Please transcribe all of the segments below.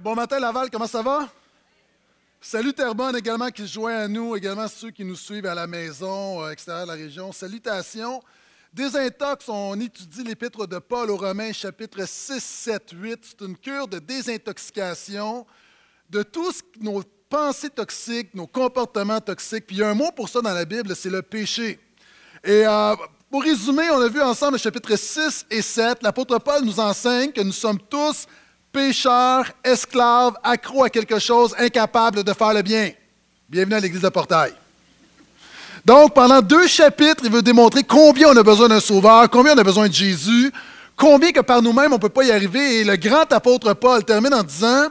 bon matin Laval, comment ça va? Salut Terrebonne également qui se joint à nous, également ceux qui nous suivent à la maison, euh, extérieur de la région. Salutations. Désintox, on étudie l'épître de Paul aux Romains, chapitre 6, 7, 8. C'est une cure de désintoxication de tous nos pensées toxiques, nos comportements toxiques. Puis il y a un mot pour ça dans la Bible, c'est le péché. Et euh, pour résumer, on a vu ensemble le chapitre 6 et 7. L'apôtre Paul nous enseigne que nous sommes tous pécheurs, esclaves, accros à quelque chose, incapables de faire le bien. Bienvenue à l'Église de Portail. Donc, pendant deux chapitres, il veut démontrer combien on a besoin d'un sauveur, combien on a besoin de Jésus, combien que par nous-mêmes on ne peut pas y arriver. Et le grand apôtre Paul termine en disant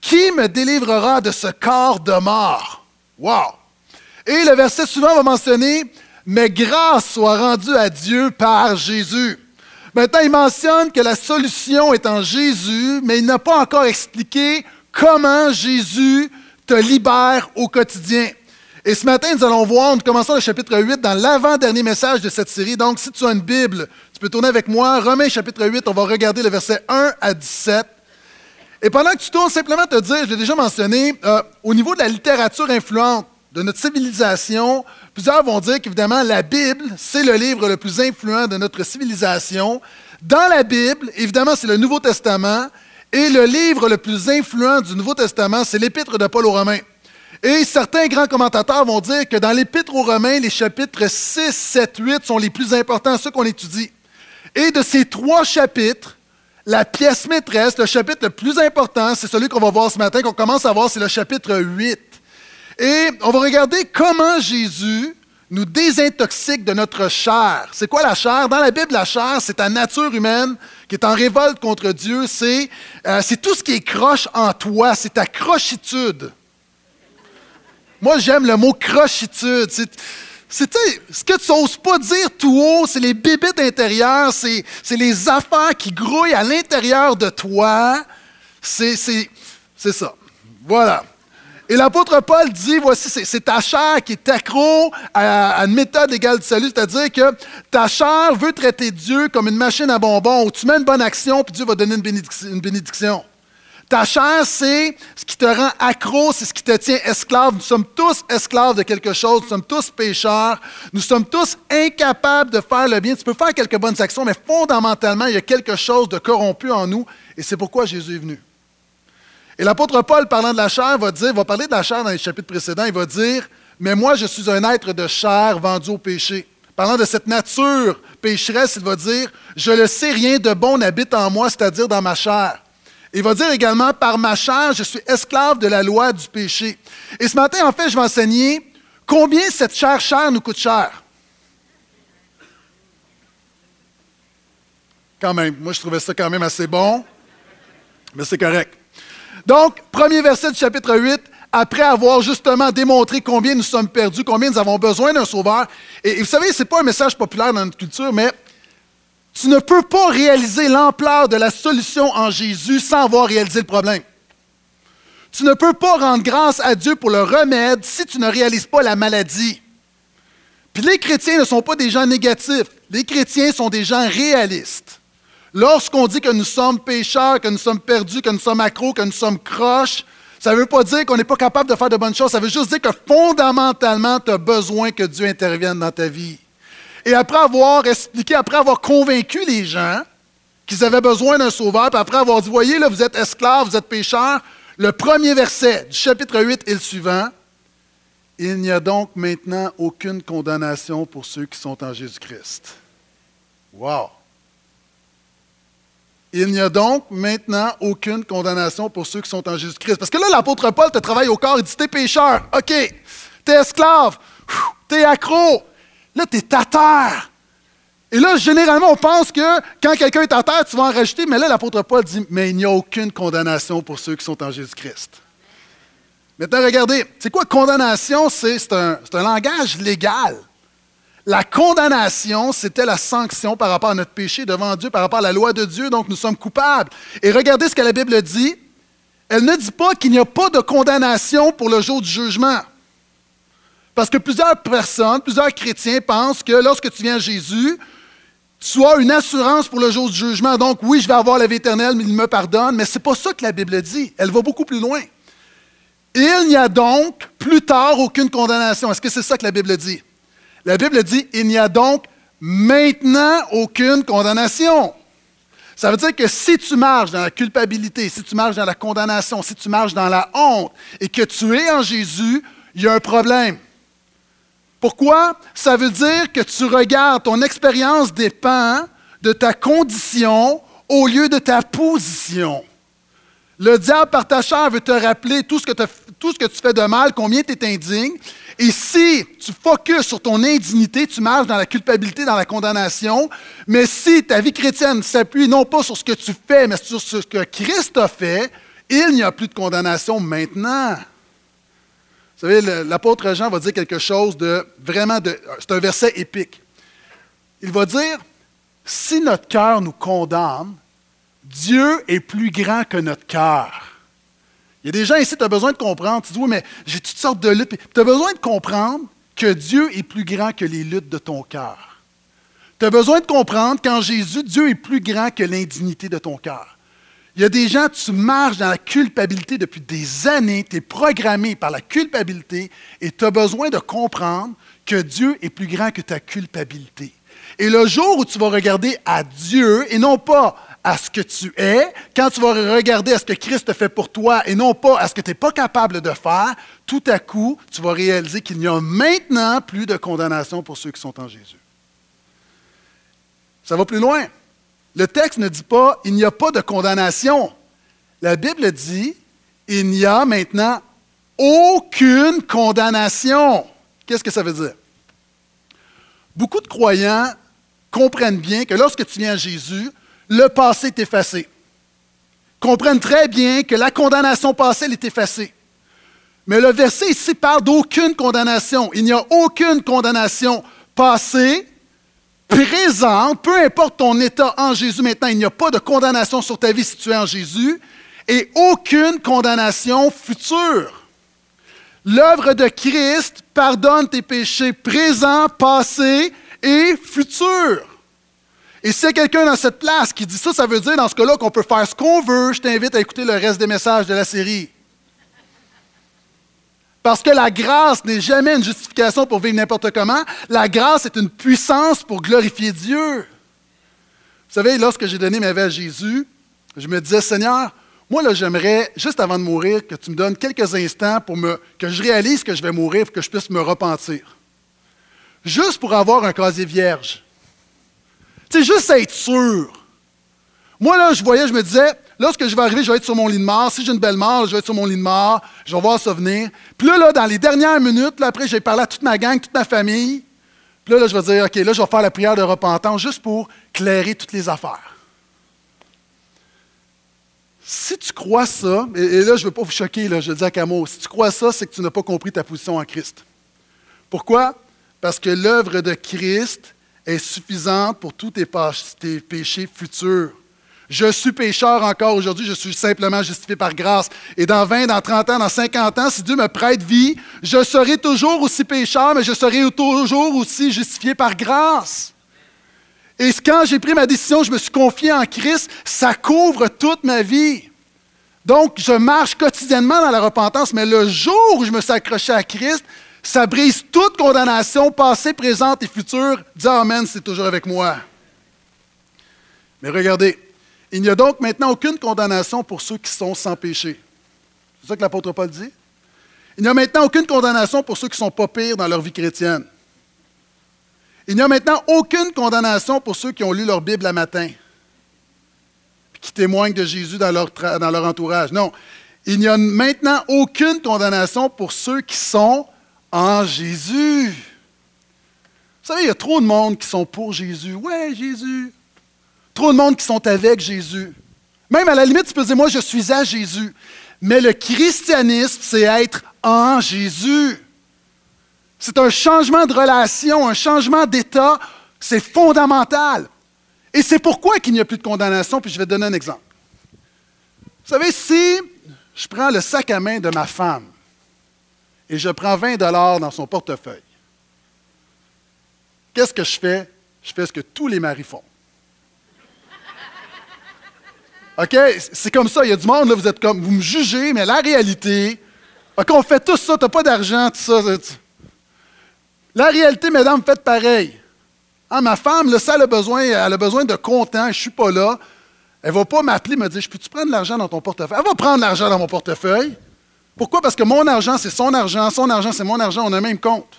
Qui me délivrera de ce corps de mort Wow Et le verset suivant va mentionner Mais grâce soit rendue à Dieu par Jésus. Maintenant, il mentionne que la solution est en Jésus, mais il n'a pas encore expliqué comment Jésus te libère au quotidien. Et ce matin, nous allons voir, nous commençons le chapitre 8 dans l'avant-dernier message de cette série. Donc, si tu as une Bible, tu peux tourner avec moi. Romains chapitre 8, on va regarder le verset 1 à 17. Et pendant que tu tournes, simplement te dire, je l'ai déjà mentionné, euh, au niveau de la littérature influente de notre civilisation, Plusieurs vont dire qu'évidemment, la Bible, c'est le livre le plus influent de notre civilisation. Dans la Bible, évidemment, c'est le Nouveau Testament. Et le livre le plus influent du Nouveau Testament, c'est l'Épître de Paul aux Romains. Et certains grands commentateurs vont dire que dans l'Épître aux Romains, les chapitres 6, 7, 8 sont les plus importants, ceux qu'on étudie. Et de ces trois chapitres, la pièce maîtresse, le chapitre le plus important, c'est celui qu'on va voir ce matin, qu'on commence à voir, c'est le chapitre 8. Et on va regarder comment Jésus nous désintoxique de notre chair. C'est quoi la chair? Dans la Bible, la chair, c'est ta nature humaine qui est en révolte contre Dieu. C'est euh, tout ce qui est croche en toi. C'est ta crochitude. Moi, j'aime le mot crochitude. C'est ce que tu n'oses pas dire tout haut, c'est les bébites intérieures, c'est les affaires qui grouillent à l'intérieur de toi. C'est ça. Voilà. Et l'apôtre Paul dit, voici, c'est ta chair qui est accro à, une méthode égale du salut, c'est-à-dire que ta chair veut traiter Dieu comme une machine à bonbons où tu mets une bonne action, puis Dieu va donner une bénédiction. Ta chair, c'est ce qui te rend accro, c'est ce qui te tient esclave. Nous sommes tous esclaves de quelque chose, nous sommes tous pécheurs, nous sommes tous incapables de faire le bien. Tu peux faire quelques bonnes actions, mais fondamentalement, il y a quelque chose de corrompu en nous, et c'est pourquoi Jésus est venu. Et l'apôtre Paul, parlant de la chair, va, dire, va parler de la chair dans les chapitres précédents. Il va dire Mais moi, je suis un être de chair vendu au péché. Parlant de cette nature pécheresse, il va dire Je ne sais, rien de bon n'habite en moi, c'est-à-dire dans ma chair. Il va dire également Par ma chair, je suis esclave de la loi du péché. Et ce matin, en fait, je vais enseigner combien cette chair chair nous coûte cher. Quand même, moi je trouvais ça quand même assez bon, mais c'est correct. Donc, premier verset du chapitre 8, après avoir justement démontré combien nous sommes perdus, combien nous avons besoin d'un sauveur. Et, vous savez, ce n'est pas un message populaire dans notre culture, mais tu ne peux pas réaliser l'ampleur de la solution en Jésus sans avoir réalisé le problème. Tu ne peux pas rendre grâce à Dieu pour le remède si tu ne réalises pas la maladie. Puis les chrétiens ne sont pas des gens négatifs. Les chrétiens sont des gens réalistes. Lorsqu'on dit que nous sommes pécheurs, que nous sommes perdus, que nous sommes accros, que nous sommes croches, ça ne veut pas dire qu'on n'est pas capable de faire de bonnes choses. Ça veut juste dire que fondamentalement, tu as besoin que Dieu intervienne dans ta vie. Et après avoir expliqué, après avoir convaincu les gens qu'ils avaient besoin d'un sauveur, puis après avoir dit, voyez, là, vous êtes esclaves, vous êtes pécheurs, le premier verset du chapitre 8 et le suivant, il n'y a donc maintenant aucune condamnation pour ceux qui sont en Jésus-Christ. Wow! Il n'y a donc maintenant aucune condamnation pour ceux qui sont en Jésus-Christ. Parce que là, l'apôtre Paul te travaille au corps, il dit T'es pécheur, OK. T'es esclave, t'es accro, là, t'es à terre. Et là, généralement, on pense que quand quelqu'un est à terre, tu vas en rajouter, mais là, l'apôtre Paul dit Mais il n'y a aucune condamnation pour ceux qui sont en Jésus-Christ. Maintenant, regardez, c'est quoi condamnation? C'est un, un langage légal. La condamnation, c'était la sanction par rapport à notre péché devant Dieu, par rapport à la loi de Dieu, donc nous sommes coupables. Et regardez ce que la Bible dit. Elle ne dit pas qu'il n'y a pas de condamnation pour le jour du jugement. Parce que plusieurs personnes, plusieurs chrétiens pensent que lorsque tu viens à Jésus, tu as une assurance pour le jour du jugement. Donc, oui, je vais avoir la vie éternelle, mais il me pardonne. Mais ce n'est pas ça que la Bible dit. Elle va beaucoup plus loin. Il n'y a donc plus tard aucune condamnation. Est-ce que c'est ça que la Bible dit? La Bible dit, il n'y a donc maintenant aucune condamnation. Ça veut dire que si tu marches dans la culpabilité, si tu marches dans la condamnation, si tu marches dans la honte et que tu es en Jésus, il y a un problème. Pourquoi? Ça veut dire que tu regardes, ton expérience dépend de ta condition au lieu de ta position. Le diable, par ta chair, veut te rappeler tout ce que, tu fais de mal, combien tu es indigne. Et si tu focuses sur ton indignité, tu marches dans la culpabilité, dans la condamnation. Mais si ta vie chrétienne s'appuie non pas sur ce que tu fais, mais sur ce que Christ a fait, il n'y a plus de condamnation maintenant. Vous savez, l'apôtre Jean va dire quelque chose de vraiment de. C'est un verset épique. Il va dire si notre cœur nous condamne, Dieu est plus grand que notre cœur. Il y a des gens ici, tu as besoin de comprendre. Tu dis, oui, mais j'ai toutes sortes de luttes. Tu as besoin de comprendre que Dieu est plus grand que les luttes de ton cœur. Tu as besoin de comprendre qu'en Jésus, Dieu est plus grand que l'indignité de ton cœur. Il y a des gens, tu marches dans la culpabilité depuis des années, tu es programmé par la culpabilité et tu as besoin de comprendre que Dieu est plus grand que ta culpabilité. Et le jour où tu vas regarder à Dieu et non pas à ce que tu es, quand tu vas regarder à ce que Christ fait pour toi et non pas à ce que tu n'es pas capable de faire, tout à coup, tu vas réaliser qu'il n'y a maintenant plus de condamnation pour ceux qui sont en Jésus. Ça va plus loin. Le texte ne dit pas il n'y a pas de condamnation. La Bible dit il n'y a maintenant aucune condamnation. Qu'est-ce que ça veut dire? Beaucoup de croyants comprennent bien que lorsque tu viens à Jésus, le passé est effacé. Comprennent très bien que la condamnation passée est effacée. Mais le verset ici parle d'aucune condamnation. Il n'y a aucune condamnation passée, présente, peu importe ton état en Jésus maintenant, il n'y a pas de condamnation sur ta vie si tu es en Jésus, et aucune condamnation future. L'œuvre de Christ pardonne tes péchés présents, passés et futurs. Et s'il y a quelqu'un dans cette place qui dit ça, ça veut dire dans ce cas-là qu'on peut faire ce qu'on veut. Je t'invite à écouter le reste des messages de la série. Parce que la grâce n'est jamais une justification pour vivre n'importe comment. La grâce est une puissance pour glorifier Dieu. Vous savez, lorsque j'ai donné ma vie à Jésus, je me disais, Seigneur, moi, là, j'aimerais, juste avant de mourir, que tu me donnes quelques instants pour que je réalise que je vais mourir pour que je puisse me repentir. Juste pour avoir un casier vierge. C'est juste être sûr. Moi, là, je voyais, je me disais, lorsque je vais arriver, je vais être sur mon lit de mort. Si j'ai une belle mort, je vais être sur mon lit de mort. Je vais voir ça venir. Puis là, dans les dernières minutes, là, après, j'ai parlé à toute ma gang, toute ma famille. Puis là, je vais dire, OK, là, je vais faire la prière de repentance juste pour clairer toutes les affaires. Si tu crois ça, et, là, je ne veux pas vous choquer, je le dis à Camo, si tu crois ça, c'est que tu n'as pas compris ta position en Christ. Pourquoi? Parce que l'œuvre de Christ est suffisante pour tous tes, péchés futurs. Je suis pécheur encore aujourd'hui, je suis simplement justifié par grâce. Et dans 20, dans 30 ans, dans 50 ans, si Dieu me prête vie, je serai toujours aussi pécheur, mais je serai toujours aussi justifié par grâce. Et quand j'ai pris ma décision, je me suis confié en Christ, ça couvre toute ma vie. Donc, je marche quotidiennement dans la repentance, mais le jour où je me suis accroché à Christ, ça brise toute condamnation, passée, présente et future. Dis Amen, c'est toujours avec moi. Mais regardez, il n'y a donc maintenant aucune condamnation pour ceux qui sont sans péché. C'est ça que l'apôtre Paul dit? Il n'y a maintenant aucune condamnation pour ceux qui ne sont pas pires dans leur vie chrétienne. Il n'y a maintenant aucune condamnation pour ceux qui ont lu leur Bible la matin, qui témoignent de Jésus dans leur, dans leur entourage. Non, il n'y a maintenant aucune condamnation pour ceux qui sont en Jésus. Vous savez, il y a trop de monde qui sont pour Jésus. Ouais, Jésus. Trop de monde qui sont avec Jésus. Même à la limite, tu peux dire, moi, je suis à Jésus. Mais le christianisme, c'est être en Jésus. C'est un changement de relation, un changement d'état. C'est fondamental. Et c'est pourquoi qu'il n'y a plus de condamnation. Puis je vais te donner un exemple. Vous savez, si je prends le sac à main de ma femme, et je prends 20 dollars dans son portefeuille. Qu'est-ce que je fais? Je fais ce que tous les maris font. OK? C'est comme ça. Il y a du monde, là, vous êtes comme, vous me jugez, mais la réalité, OK, on fait tout ça, t'as pas d'argent, tout ça. La réalité, mesdames, faites pareil. Ah, ma femme, là, ça, elle a besoin, elle a besoin de content, je suis pas là. Elle va pas m'appeler, me dire, je peux-tu prendre l'argent dans ton portefeuille? Elle va prendre l'argent dans mon portefeuille. Pourquoi? Parce que mon argent, c'est son argent, son argent, c'est mon argent, on a un même compte.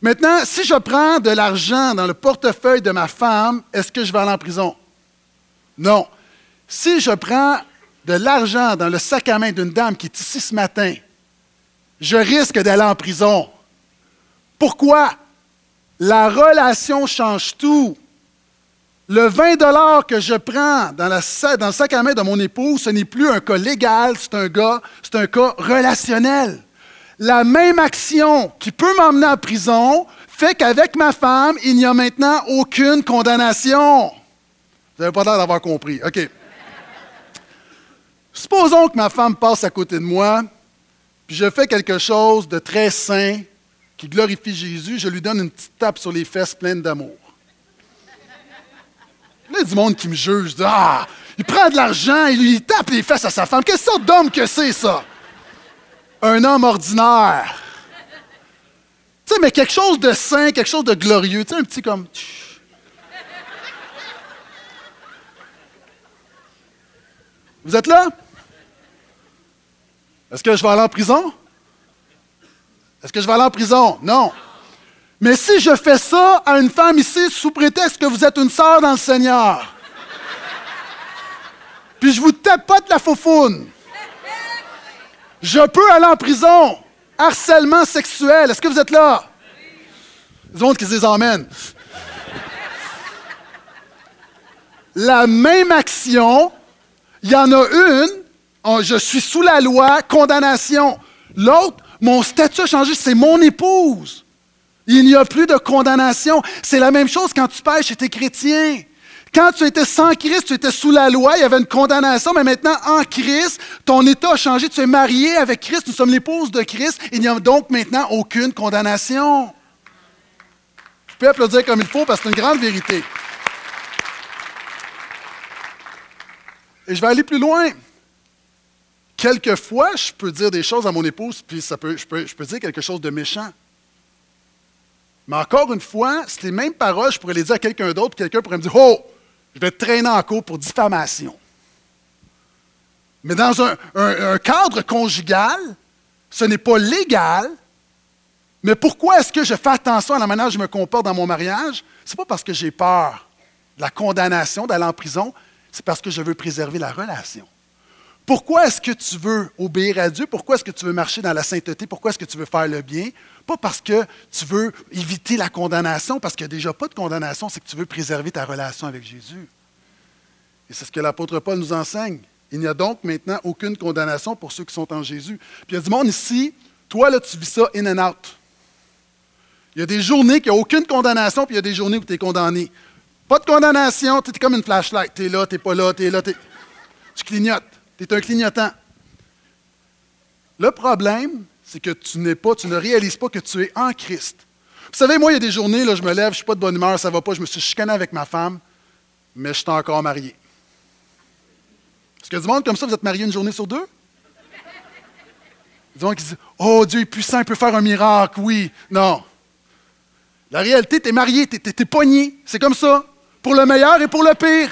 Maintenant, si je prends de l'argent dans le portefeuille de ma femme, est-ce que je vais aller en prison? Non. Si je prends de l'argent dans le sac à main d'une dame qui est ici ce matin, je risque d'aller en prison. Pourquoi? La relation change tout. Le 20 que je prends dans, le sac à main de mon épouse, ce n'est plus un cas légal, c'est un, c'est un cas relationnel. La même action qui peut m'emmener en prison fait qu'avec ma femme, il n'y a maintenant aucune condamnation. Vous n'avez pas l'air d'avoir compris. OK. Supposons que ma femme passe à côté de moi, puis je fais quelque chose de très sain qui glorifie Jésus, je lui donne une petite tape sur les fesses pleine d'amour. Il y a du monde qui me juge. ah, il prend de l'argent, il tape les fesses à sa femme. Quelle sorte d'homme que c'est, ça? Un homme ordinaire. Tu sais, mais quelque chose de sain, quelque chose de glorieux. Tu sais, un petit comme. Vous êtes là? Est-ce que je vais aller en prison? Est-ce que je vais aller en prison? Non. Mais si je fais ça à une femme ici sous prétexte que vous êtes une sœur dans le Seigneur, puis je vous de la faufoune, je peux aller en prison. Harcèlement sexuel. Est-ce que vous êtes là? Les autres qui disent Amen. La même action, il y en a une, je suis sous la loi, condamnation. L'autre, mon statut a changé, c'est mon épouse. Il n'y a plus de condamnation. C'est la même chose quand tu pêches et tu es chrétien. Quand tu étais sans Christ, tu étais sous la loi, il y avait une condamnation, mais maintenant, en Christ, ton état a changé. Tu es marié avec Christ, nous sommes l'épouse de Christ. Il n'y a donc maintenant aucune condamnation. Je peux applaudir comme il faut parce que c'est une grande vérité. Et je vais aller plus loin. Quelquefois, je peux dire des choses à mon épouse, puis ça peut, je, peux, je peux dire quelque chose de méchant. Mais encore une fois, c'est les mêmes paroles, je pourrais les dire à quelqu'un d'autre, quelqu'un pourrait me dire Oh, je vais te traîner en cours pour diffamation. Mais dans un, cadre conjugal, ce n'est pas légal. Mais pourquoi est-ce que je fais attention à la manière dont je me comporte dans mon mariage? Ce n'est pas parce que j'ai peur de la condamnation, d'aller en prison, c'est parce que je veux préserver la relation. Pourquoi est-ce que tu veux obéir à Dieu? Pourquoi est-ce que tu veux marcher dans la sainteté? Pourquoi est-ce que tu veux faire le bien? Pas parce que tu veux éviter la condamnation, parce qu'il n'y a déjà pas de condamnation, c'est que tu veux préserver ta relation avec Jésus. Et c'est ce que l'apôtre Paul nous enseigne. Il n'y a donc maintenant aucune condamnation pour ceux qui sont en Jésus. Puis il y a du monde ici, toi, là, tu vis ça in and out. Il y a des journées qui n'y a aucune condamnation, puis il y a des journées où tu es condamné. Pas de condamnation, tu es comme une flashlight. Tu es là, tu n'es pas là, tu es là, tu clignotes. Tu es un clignotant. Le problème, c'est que tu n'es pas, tu ne réalises pas que tu es en Christ. Vous savez, moi, il y a des journées, là, je me lève, je ne suis pas de bonne humeur, ça ne va pas, je me suis chicané avec ma femme, mais je suis encore marié. Est-ce a du monde comme ça, vous êtes marié une journée sur deux? Y a qui disent Oh, Dieu est puissant, il peut faire un miracle, oui. Non. La réalité, tu es marié, tu es. C'est comme ça. Pour le meilleur et pour le pire.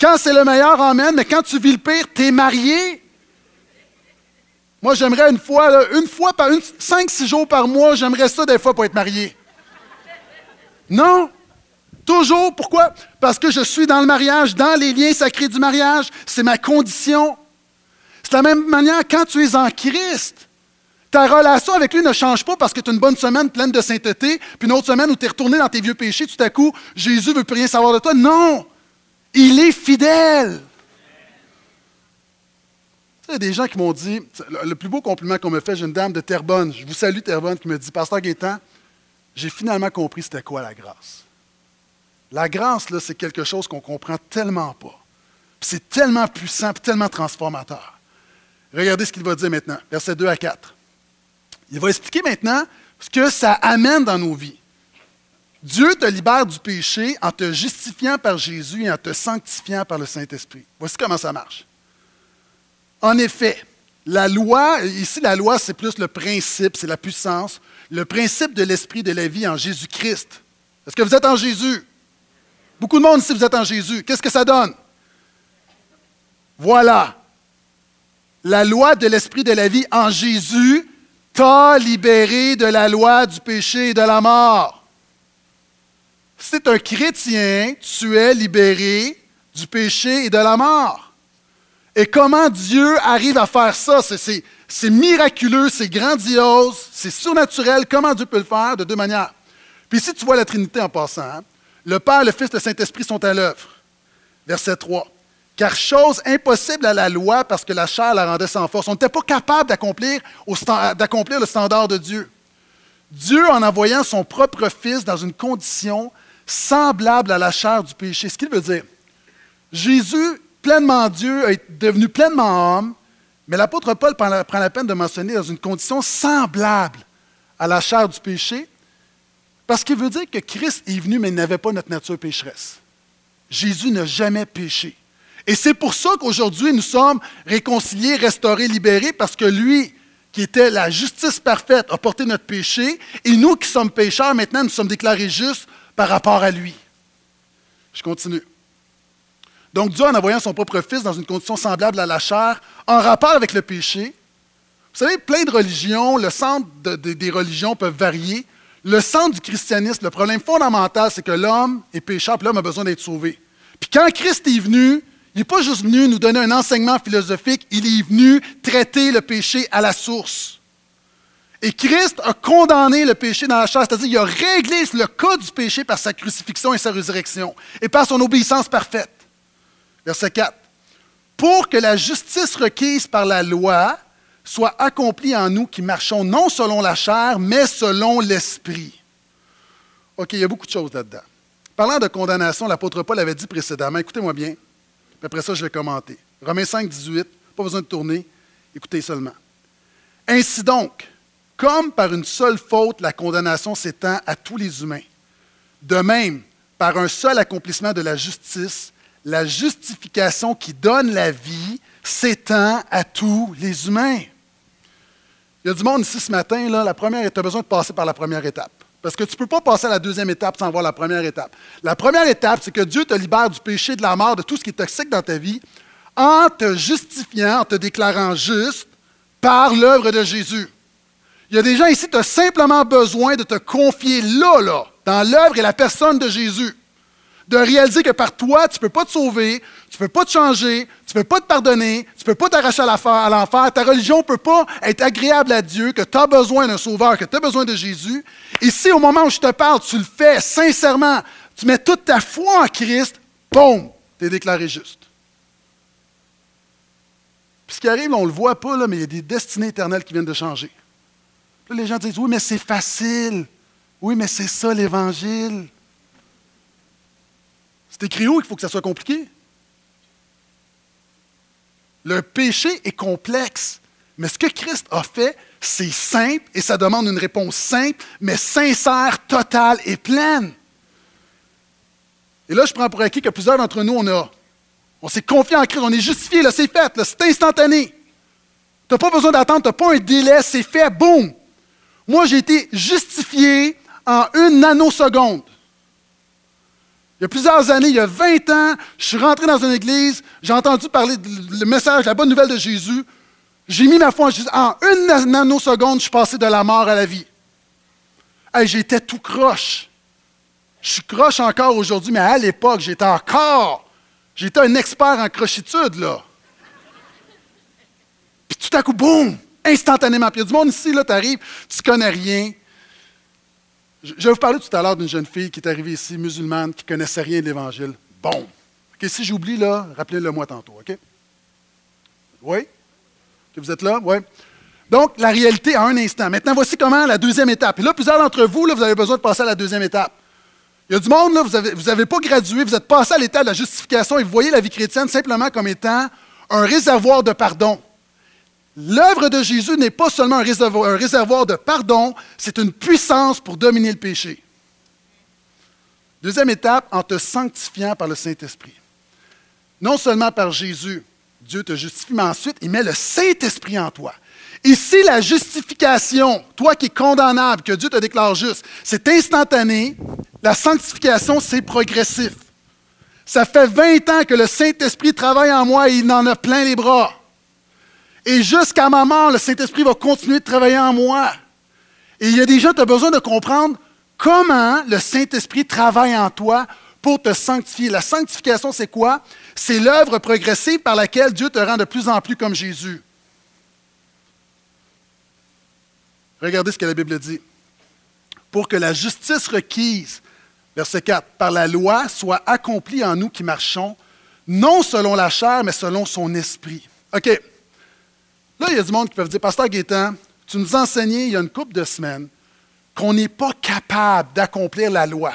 Quand c'est le meilleur, amen, mais quand tu vis le pire, tu es marié. Moi, j'aimerais une fois, une fois par cinq, six jours par mois, j'aimerais ça des fois pour être marié. Non. Toujours. Pourquoi? Parce que je suis dans le mariage, dans les liens sacrés du mariage. C'est ma condition. C'est la même manière quand tu es en Christ. Ta relation avec lui ne change pas parce que tu as une bonne semaine pleine de sainteté, puis une autre semaine où tu es retourné dans tes vieux péchés, tout à coup, Jésus ne veut plus rien savoir de toi. Non! Il est fidèle. Il y a des gens qui m'ont dit, le plus beau compliment qu'on me fait, j'ai une dame de Terrebonne, je vous salue Terrebonne, qui me dit, Pasteur Gaétan, j'ai finalement compris c'était quoi la grâce. La grâce, là, c'est quelque chose qu'on ne comprend tellement pas. C'est tellement puissant, tellement transformateur. Regardez ce qu'il va dire maintenant, versets 2 à 4. Il va expliquer maintenant ce que ça amène dans nos vies. Dieu te libère du péché en te justifiant par Jésus et en te sanctifiant par le Saint-Esprit. Voici comment ça marche. En effet, la loi, ici la loi, c'est plus le principe, c'est la puissance, le principe de l'esprit de la vie en Jésus-Christ. Est-ce que vous êtes en Jésus? Beaucoup de monde ici, vous êtes en Jésus. Qu'est-ce que ça donne? Voilà. La loi de l'esprit de la vie en Jésus t'a libéré de la loi du péché et de la mort. Si tu es un chrétien, tu es libéré du péché et de la mort. Et comment Dieu arrive à faire ça? C'est miraculeux, c'est grandiose, c'est surnaturel. Comment Dieu peut le faire? De deux manières. Puis si tu vois la Trinité en passant, hein, le Père, le Fils, le Saint-Esprit sont à l'œuvre. Verset 3. Car chose impossible à la loi parce que la chair la rendait sans force. On n'était pas capable d'accomplir le standard de Dieu. Dieu, en envoyant son propre Fils dans une condition semblable à la chair du péché. Ce qu'il veut dire, Jésus, pleinement Dieu, est devenu pleinement homme, mais l'apôtre Paul prend la peine de mentionner dans une condition semblable à la chair du péché, parce qu'il veut dire que Christ est venu, mais il n'avait pas notre nature pécheresse. Jésus n'a jamais péché. Et c'est pour ça qu'aujourd'hui, nous sommes réconciliés, restaurés, libérés, parce que lui, qui était la justice parfaite, a porté notre péché, et nous qui sommes pécheurs, maintenant, nous sommes déclarés justes par rapport à lui. Je continue. Donc Dieu, en envoyant son propre Fils dans une condition semblable à la chair, en rapport avec le péché, vous savez, plein de religions, le centre des religions peuvent varier. Le centre du christianisme, le problème fondamental, c'est que l'homme est pécheur, puis l'homme a besoin d'être sauvé. Puis quand Christ est venu, il n'est pas juste venu nous donner un enseignement philosophique, il est venu traiter le péché à la source. Et Christ a condamné le péché dans la chair, c'est-à-dire qu'il a réglé le cas du péché par sa crucifixion et sa résurrection, et par son obéissance parfaite. Verset 4. Pour que la justice requise par la loi soit accomplie en nous qui marchons non selon la chair, mais selon l'esprit. OK, il y a beaucoup de choses là-dedans. Parlant de condamnation, l'apôtre Paul avait dit précédemment, écoutez-moi bien, après ça, je vais commenter. Romains 5, 18, pas besoin de tourner, écoutez seulement. Ainsi donc, comme par une seule faute, la condamnation s'étend à tous les humains, de même, par un seul accomplissement de la justice, la justification qui donne la vie s'étend à tous les humains. Il y a du monde ici ce matin, la première, tu as besoin de passer par la première étape. Parce que tu ne peux pas passer à la deuxième étape sans voir la première étape. La première étape, c'est que Dieu te libère du péché, de la mort, de tout ce qui est toxique dans ta vie, en te justifiant, en te déclarant juste par l'œuvre de Jésus. Il y a des gens ici, tu as simplement besoin de te confier là, là, dans l'œuvre et la personne de Jésus de réaliser que par toi, tu ne peux pas te sauver, tu ne peux pas te changer, tu ne peux pas te pardonner, tu ne peux pas t'arracher à l'enfer, ta religion ne peut pas être agréable à Dieu, que tu as besoin d'un sauveur, que tu as besoin de Jésus. Et si au moment où je te parle, tu le fais sincèrement, tu mets toute ta foi en Christ, boum, tu es déclaré juste. Puis ce qui arrive, on ne le voit pas, mais il y a des destinées éternelles qui viennent de changer. Les gens disent, oui, mais c'est facile. Oui, mais c'est ça l'Évangile. C'est écrit où qu'il faut que ça soit compliqué? Le péché est complexe, mais ce que Christ a fait, c'est simple et ça demande une réponse simple, mais sincère, totale et pleine. Et là, je prends pour acquis que plusieurs d'entre nous, on a, on s'est confié en Christ, on est justifié, là, c'est fait, c'est instantané. Tu n'as pas besoin d'attendre, tu n'as pas un délai, c'est fait, boum. Moi, j'ai été justifié en une nanoseconde. Il y a plusieurs années, il y a 20 ans, je suis rentré dans une église, j'ai entendu parler le message, la bonne nouvelle de Jésus. J'ai mis ma foi en Jésus. En une nanoseconde, je suis passé de la mort à la vie. j'étais tout croche. Je suis croche encore aujourd'hui, mais à l'époque, j'étais encore. J'étais un expert en crochitude, là. Puis tout à coup, boum, instantanément. Puis il y a du monde ici, là, tu arrives, tu connais rien, je vais vous parler tout à l'heure d'une jeune fille qui est arrivée ici, musulmane, qui ne connaissait rien de l'Évangile. Bon. si j'oublie, là, rappelez-le moi tantôt, OK? Oui? Que vous êtes là? Oui? Donc, la réalité à un instant. Maintenant, voici comment la deuxième étape. Et là, plusieurs d'entre vous, là, vous avez besoin de passer à la deuxième étape. Il y a du monde, là, vous n'avez vous avez pas gradué, vous êtes passé à l'état de la justification et vous voyez la vie chrétienne simplement comme étant un réservoir de pardon. L'œuvre de Jésus n'est pas seulement un réservoir, de pardon, c'est une puissance pour dominer le péché. Deuxième étape, en te sanctifiant par le Saint-Esprit. Non seulement par Jésus, Dieu te justifie, mais ensuite, il met le Saint-Esprit en toi. Ici, la justification, toi qui es condamnable, que Dieu te déclare juste, c'est instantané. La sanctification, c'est progressif. Ça fait 20 ans que le Saint-Esprit travaille en moi et il en a plein les bras. Et jusqu'à ma mort, le Saint-Esprit va continuer de travailler en moi. Et il y a des gens, tu as besoin de comprendre comment le Saint-Esprit travaille en toi pour te sanctifier. La sanctification, c'est quoi? C'est l'œuvre progressive par laquelle Dieu te rend de plus en plus comme Jésus. Regardez ce que la Bible dit. Pour que la justice requise, verset 4, par la loi soit accomplie en nous qui marchons, non selon la chair, mais selon son esprit. OK. Là, il y a du monde qui peut dire, Pasteur Gaétan, tu nous enseignais il y a une couple de semaines qu'on n'est pas capable d'accomplir la loi.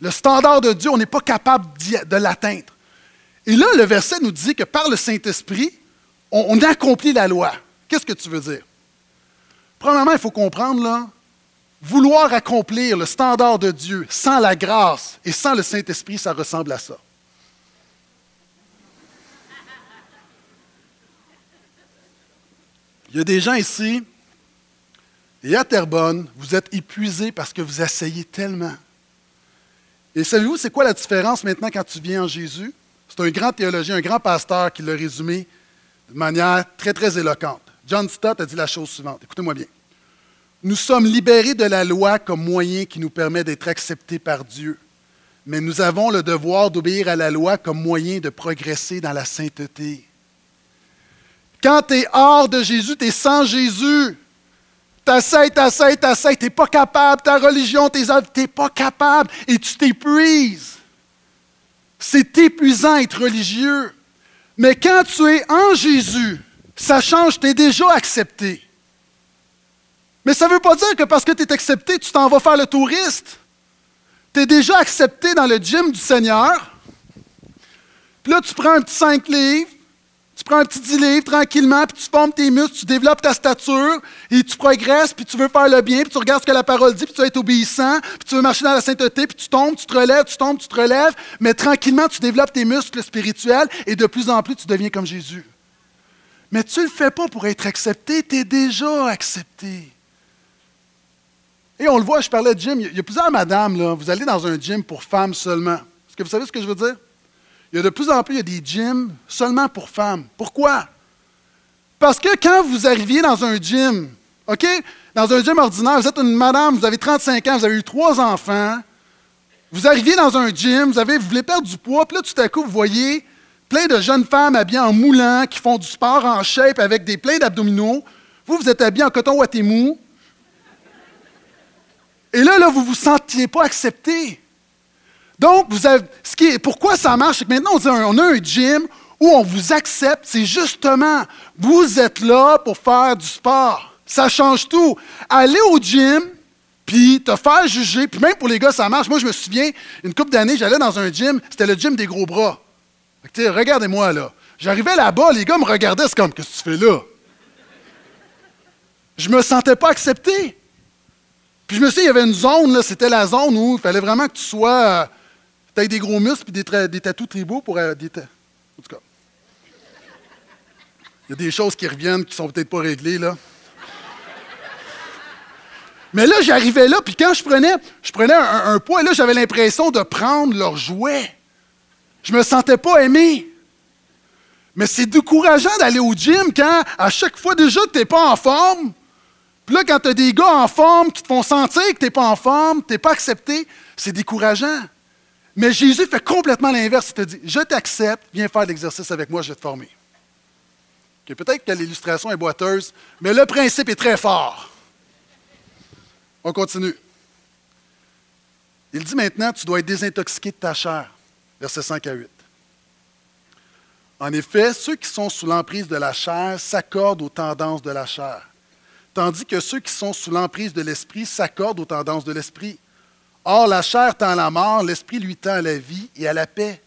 Le standard de Dieu, on n'est pas capable de l'atteindre. Et là, le verset nous dit que par le Saint-Esprit, on, accomplit la loi. Qu'est-ce que tu veux dire? Premièrement, il faut comprendre, là, vouloir accomplir le standard de Dieu sans la grâce et sans le Saint-Esprit, ça ressemble à ça. Il y a des gens ici, et à Terrebonne, vous êtes épuisés parce que vous essayez tellement. Et savez-vous, c'est quoi la différence maintenant quand tu viens en Jésus? C'est un grand théologien, un grand pasteur qui l'a résumé de manière très, très éloquente. John Stott a dit la chose suivante. Écoutez-moi bien. Nous sommes libérés de la loi comme moyen qui nous permet d'être acceptés par Dieu. Mais nous avons le devoir d'obéir à la loi comme moyen de progresser dans la sainteté. Quand tu es hors de Jésus, tu es sans Jésus. T'essayes, t'essayes, t'essayes, tu n'es pas capable. Ta religion, tes œuvres, tu n'es pas capable. Et tu t'épuises. C'est épuisant être religieux. Mais quand tu es en Jésus, ça change, tu es déjà accepté. Mais ça ne veut pas dire que parce que tu es accepté, tu t'en vas faire le touriste. Tu es déjà accepté dans le gym du Seigneur. Puis là, tu prends un petit 5 livres, tu prends un petit 10 livres tranquillement, puis tu pompes tes muscles, tu développes ta stature, et tu progresses, puis tu veux faire le bien, puis tu regardes ce que la parole dit, puis tu veux être obéissant, puis tu veux marcher dans la sainteté, puis tu tombes, tu te relèves, tu tombes, tu te relèves, mais tranquillement, tu développes tes muscles spirituels, et de plus en plus, tu deviens comme Jésus. Mais tu ne le fais pas pour être accepté, tu es déjà accepté. Et on le voit, je parlais de gym, il y a plusieurs madames, là, vous allez dans un gym pour femmes seulement. Est-ce que vous savez ce que je veux dire? Il y a de plus en plus il y a des gyms seulement pour femmes. Pourquoi? Parce que quand vous arriviez dans un gym, OK? Dans un gym ordinaire, vous êtes une madame, vous avez 35 ans, vous avez eu trois enfants, vous arriviez dans un gym, vous, avez, vous voulez perdre du poids, puis là, tout à coup, vous voyez plein de jeunes femmes habillées en moulant, qui font du sport en shape avec des pleins d'abdominaux. Vous, vous êtes habillés en coton mou. Et là, là, vous ne vous sentiez pas accepté. Donc, ce qui pourquoi ça marche, c'est que maintenant, on, a un gym où on vous accepte. C'est justement, vous êtes là pour faire du sport. Ça change tout. Aller au gym, puis te faire juger, puis même pour les gars, ça marche. Moi, je me souviens, une couple d'années, j'allais dans un gym, c'était le gym des gros bras. Regardez-moi là. J'arrivais là-bas, les gars me regardaient, c'est comme, qu'est-ce que tu fais là? Je me sentais pas accepté. Puis je me souviens, il y avait une zone, c'était la zone où il fallait vraiment que tu sois tu des gros muscles et des, des tatous tribaux pour. Euh, des en tout cas. Il y a des choses qui reviennent qui sont peut-être pas réglées, là. Mais là, j'arrivais là, puis quand je prenais, je prenais un, poids, là, j'avais l'impression de prendre leur jouet. Je me sentais pas aimé. Mais c'est décourageant d'aller au gym quand, à chaque fois, déjà, tu n'es pas en forme. Puis là, quand tu as des gars en forme qui te font sentir que tu n'es pas en forme, tu n'es pas accepté, c'est décourageant. Mais Jésus fait complètement l'inverse. Il te dit Je t'accepte, viens faire l'exercice avec moi, je vais te former. Peut-être que l'illustration est boiteuse, mais le principe est très fort. On continue. Il dit maintenant Tu dois être désintoxiqué de ta chair. Verset 5 à 8. En effet, ceux qui sont sous l'emprise de la chair s'accordent aux tendances de la chair, tandis que ceux qui sont sous l'emprise de l'esprit s'accordent aux tendances de l'esprit. Or, la chair tend à la mort, l'esprit lui tend à la vie et à la paix.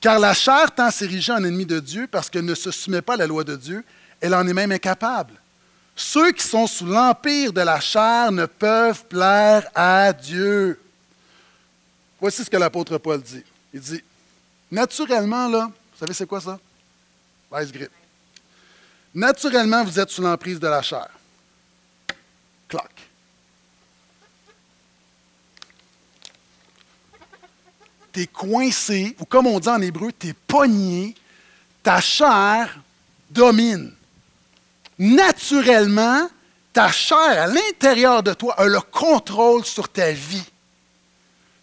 Car la chair tend à s'ériger en ennemi de Dieu parce qu'elle ne se soumet pas à la loi de Dieu, elle en est même incapable. Ceux qui sont sous l'empire de la chair ne peuvent plaire à Dieu. Voici ce que l'apôtre Paul dit. Il dit, naturellement, là, vous savez c'est quoi ça? Vice grip. Naturellement, vous êtes sous l'emprise de la chair. Tu es coincé, ou comme on dit en hébreu, tu es pogné, ta chair domine. Naturellement, ta chair à l'intérieur de toi a le contrôle sur ta vie.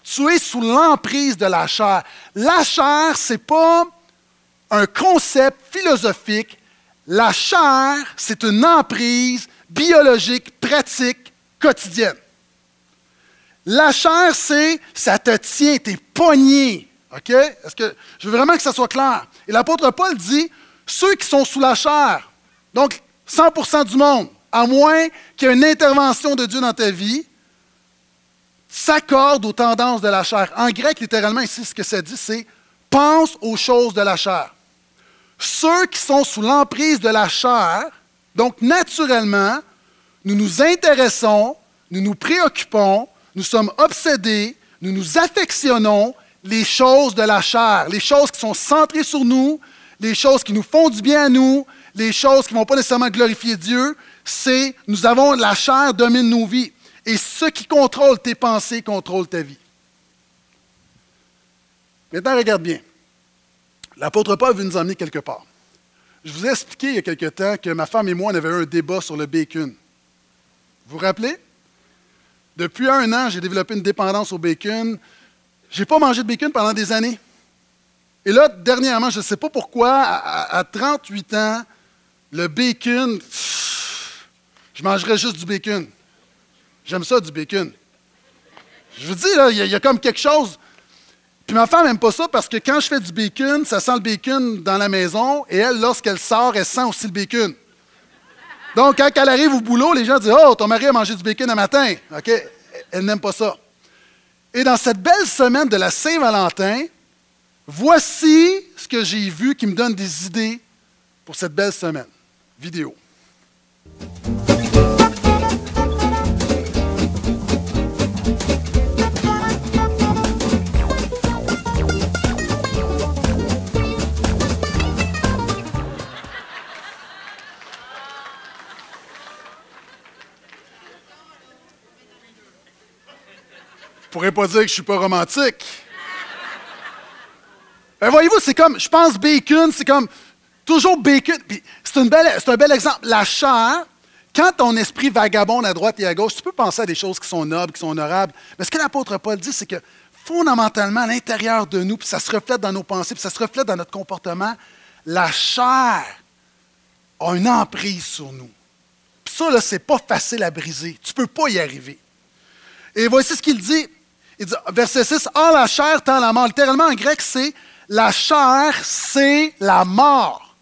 Tu es sous l'emprise de la chair. La chair, ce n'est pas un concept philosophique. La chair, c'est une emprise biologique, pratique, quotidienne. La chair, c'est ça te tient, t'es pogné. OK? Est-ce que je veux vraiment que ça soit clair? Et l'apôtre Paul dit ceux qui sont sous la chair, donc 100% du monde, à moins qu'il y ait une intervention de Dieu dans ta vie, s'accordent aux tendances de la chair. En grec, littéralement, ici, ce que ça dit, c'est pense aux choses de la chair. Ceux qui sont sous l'emprise de la chair, donc naturellement, nous nous intéressons, nous nous préoccupons, nous sommes obsédés, nous nous affectionnons les choses de la chair, les choses qui sont centrées sur nous, les choses qui nous font du bien à nous, les choses qui ne vont pas nécessairement glorifier Dieu, c'est nous avons la chair domine nos vies. Et ce qui contrôle tes pensées contrôle ta vie. Maintenant, regarde bien. L'apôtre Paul veut nous emmener quelque part. Je vous ai expliqué il y a quelque temps que ma femme et moi, on avait eu un débat sur le bacon. Vous vous rappelez? Depuis un an, j'ai développé une dépendance au bacon. Je n'ai pas mangé de bacon pendant des années. Et là, dernièrement, je ne sais pas pourquoi, à, 38 ans, le bacon, je mangerais juste du bacon. J'aime ça, du bacon. Je vous dis, il y, a comme quelque chose. Puis ma femme n'aime pas ça parce que quand je fais du bacon, ça sent le bacon dans la maison et elle, lorsqu'elle sort, elle sent aussi le bacon. Donc, quand elle arrive au boulot, les gens disent Oh, ton mari a mangé du bacon un matin. OK? Elle n'aime pas ça. Et dans cette belle semaine de la Saint-Valentin, voici ce que j'ai vu qui me donne des idées pour cette belle semaine. Vidéo. Pourrais pas dire que je suis pas romantique. Ben voyez-vous, c'est comme, je pense bacon, c'est comme toujours bacon. C'est, un bel exemple. La chair, quand ton esprit vagabonde à droite et à gauche, tu peux penser à des choses qui sont nobles, qui sont honorables. Mais ce que l'apôtre Paul dit, c'est que fondamentalement, à l'intérieur de nous, puis ça se reflète dans nos pensées, puis ça se reflète dans notre comportement, la chair a une emprise sur nous. Puis ça, là, c'est pas facile à briser. Tu peux pas y arriver. Et voici ce qu'il dit. Il dit, verset 6, Ah, la chair tend la mort. Littéralement, en grec, c'est la chair, c'est la mort.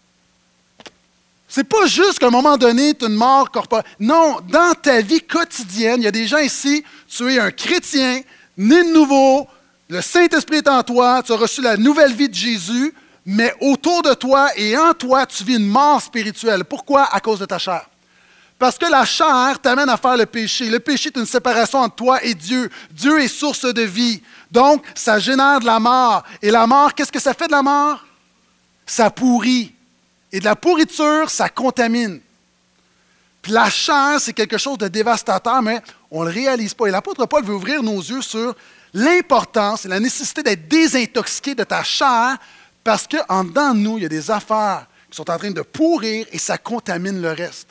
C'est pas juste qu'à un moment donné, tu as une mort corporelle. Non, dans ta vie quotidienne, il y a des gens ici, tu es un chrétien, né de nouveau, le Saint-Esprit est en toi, tu as reçu la nouvelle vie de Jésus, mais autour de toi et en toi, tu vis une mort spirituelle. Pourquoi? À cause de ta chair. Parce que la chair t'amène à faire le péché. Le péché est une séparation entre toi et Dieu. Dieu est source de vie. Donc, ça génère de la mort. Et la mort, qu'est-ce que ça fait de la mort? Ça pourrit. Et de la pourriture, ça contamine. Puis la chair, c'est quelque chose de dévastateur, mais on ne le réalise pas. Et l'apôtre Paul veut ouvrir nos yeux sur l'importance et la nécessité d'être désintoxiqué de ta chair parce qu'en dedans de nous, il y a des affaires qui sont en train de pourrir et ça contamine le reste.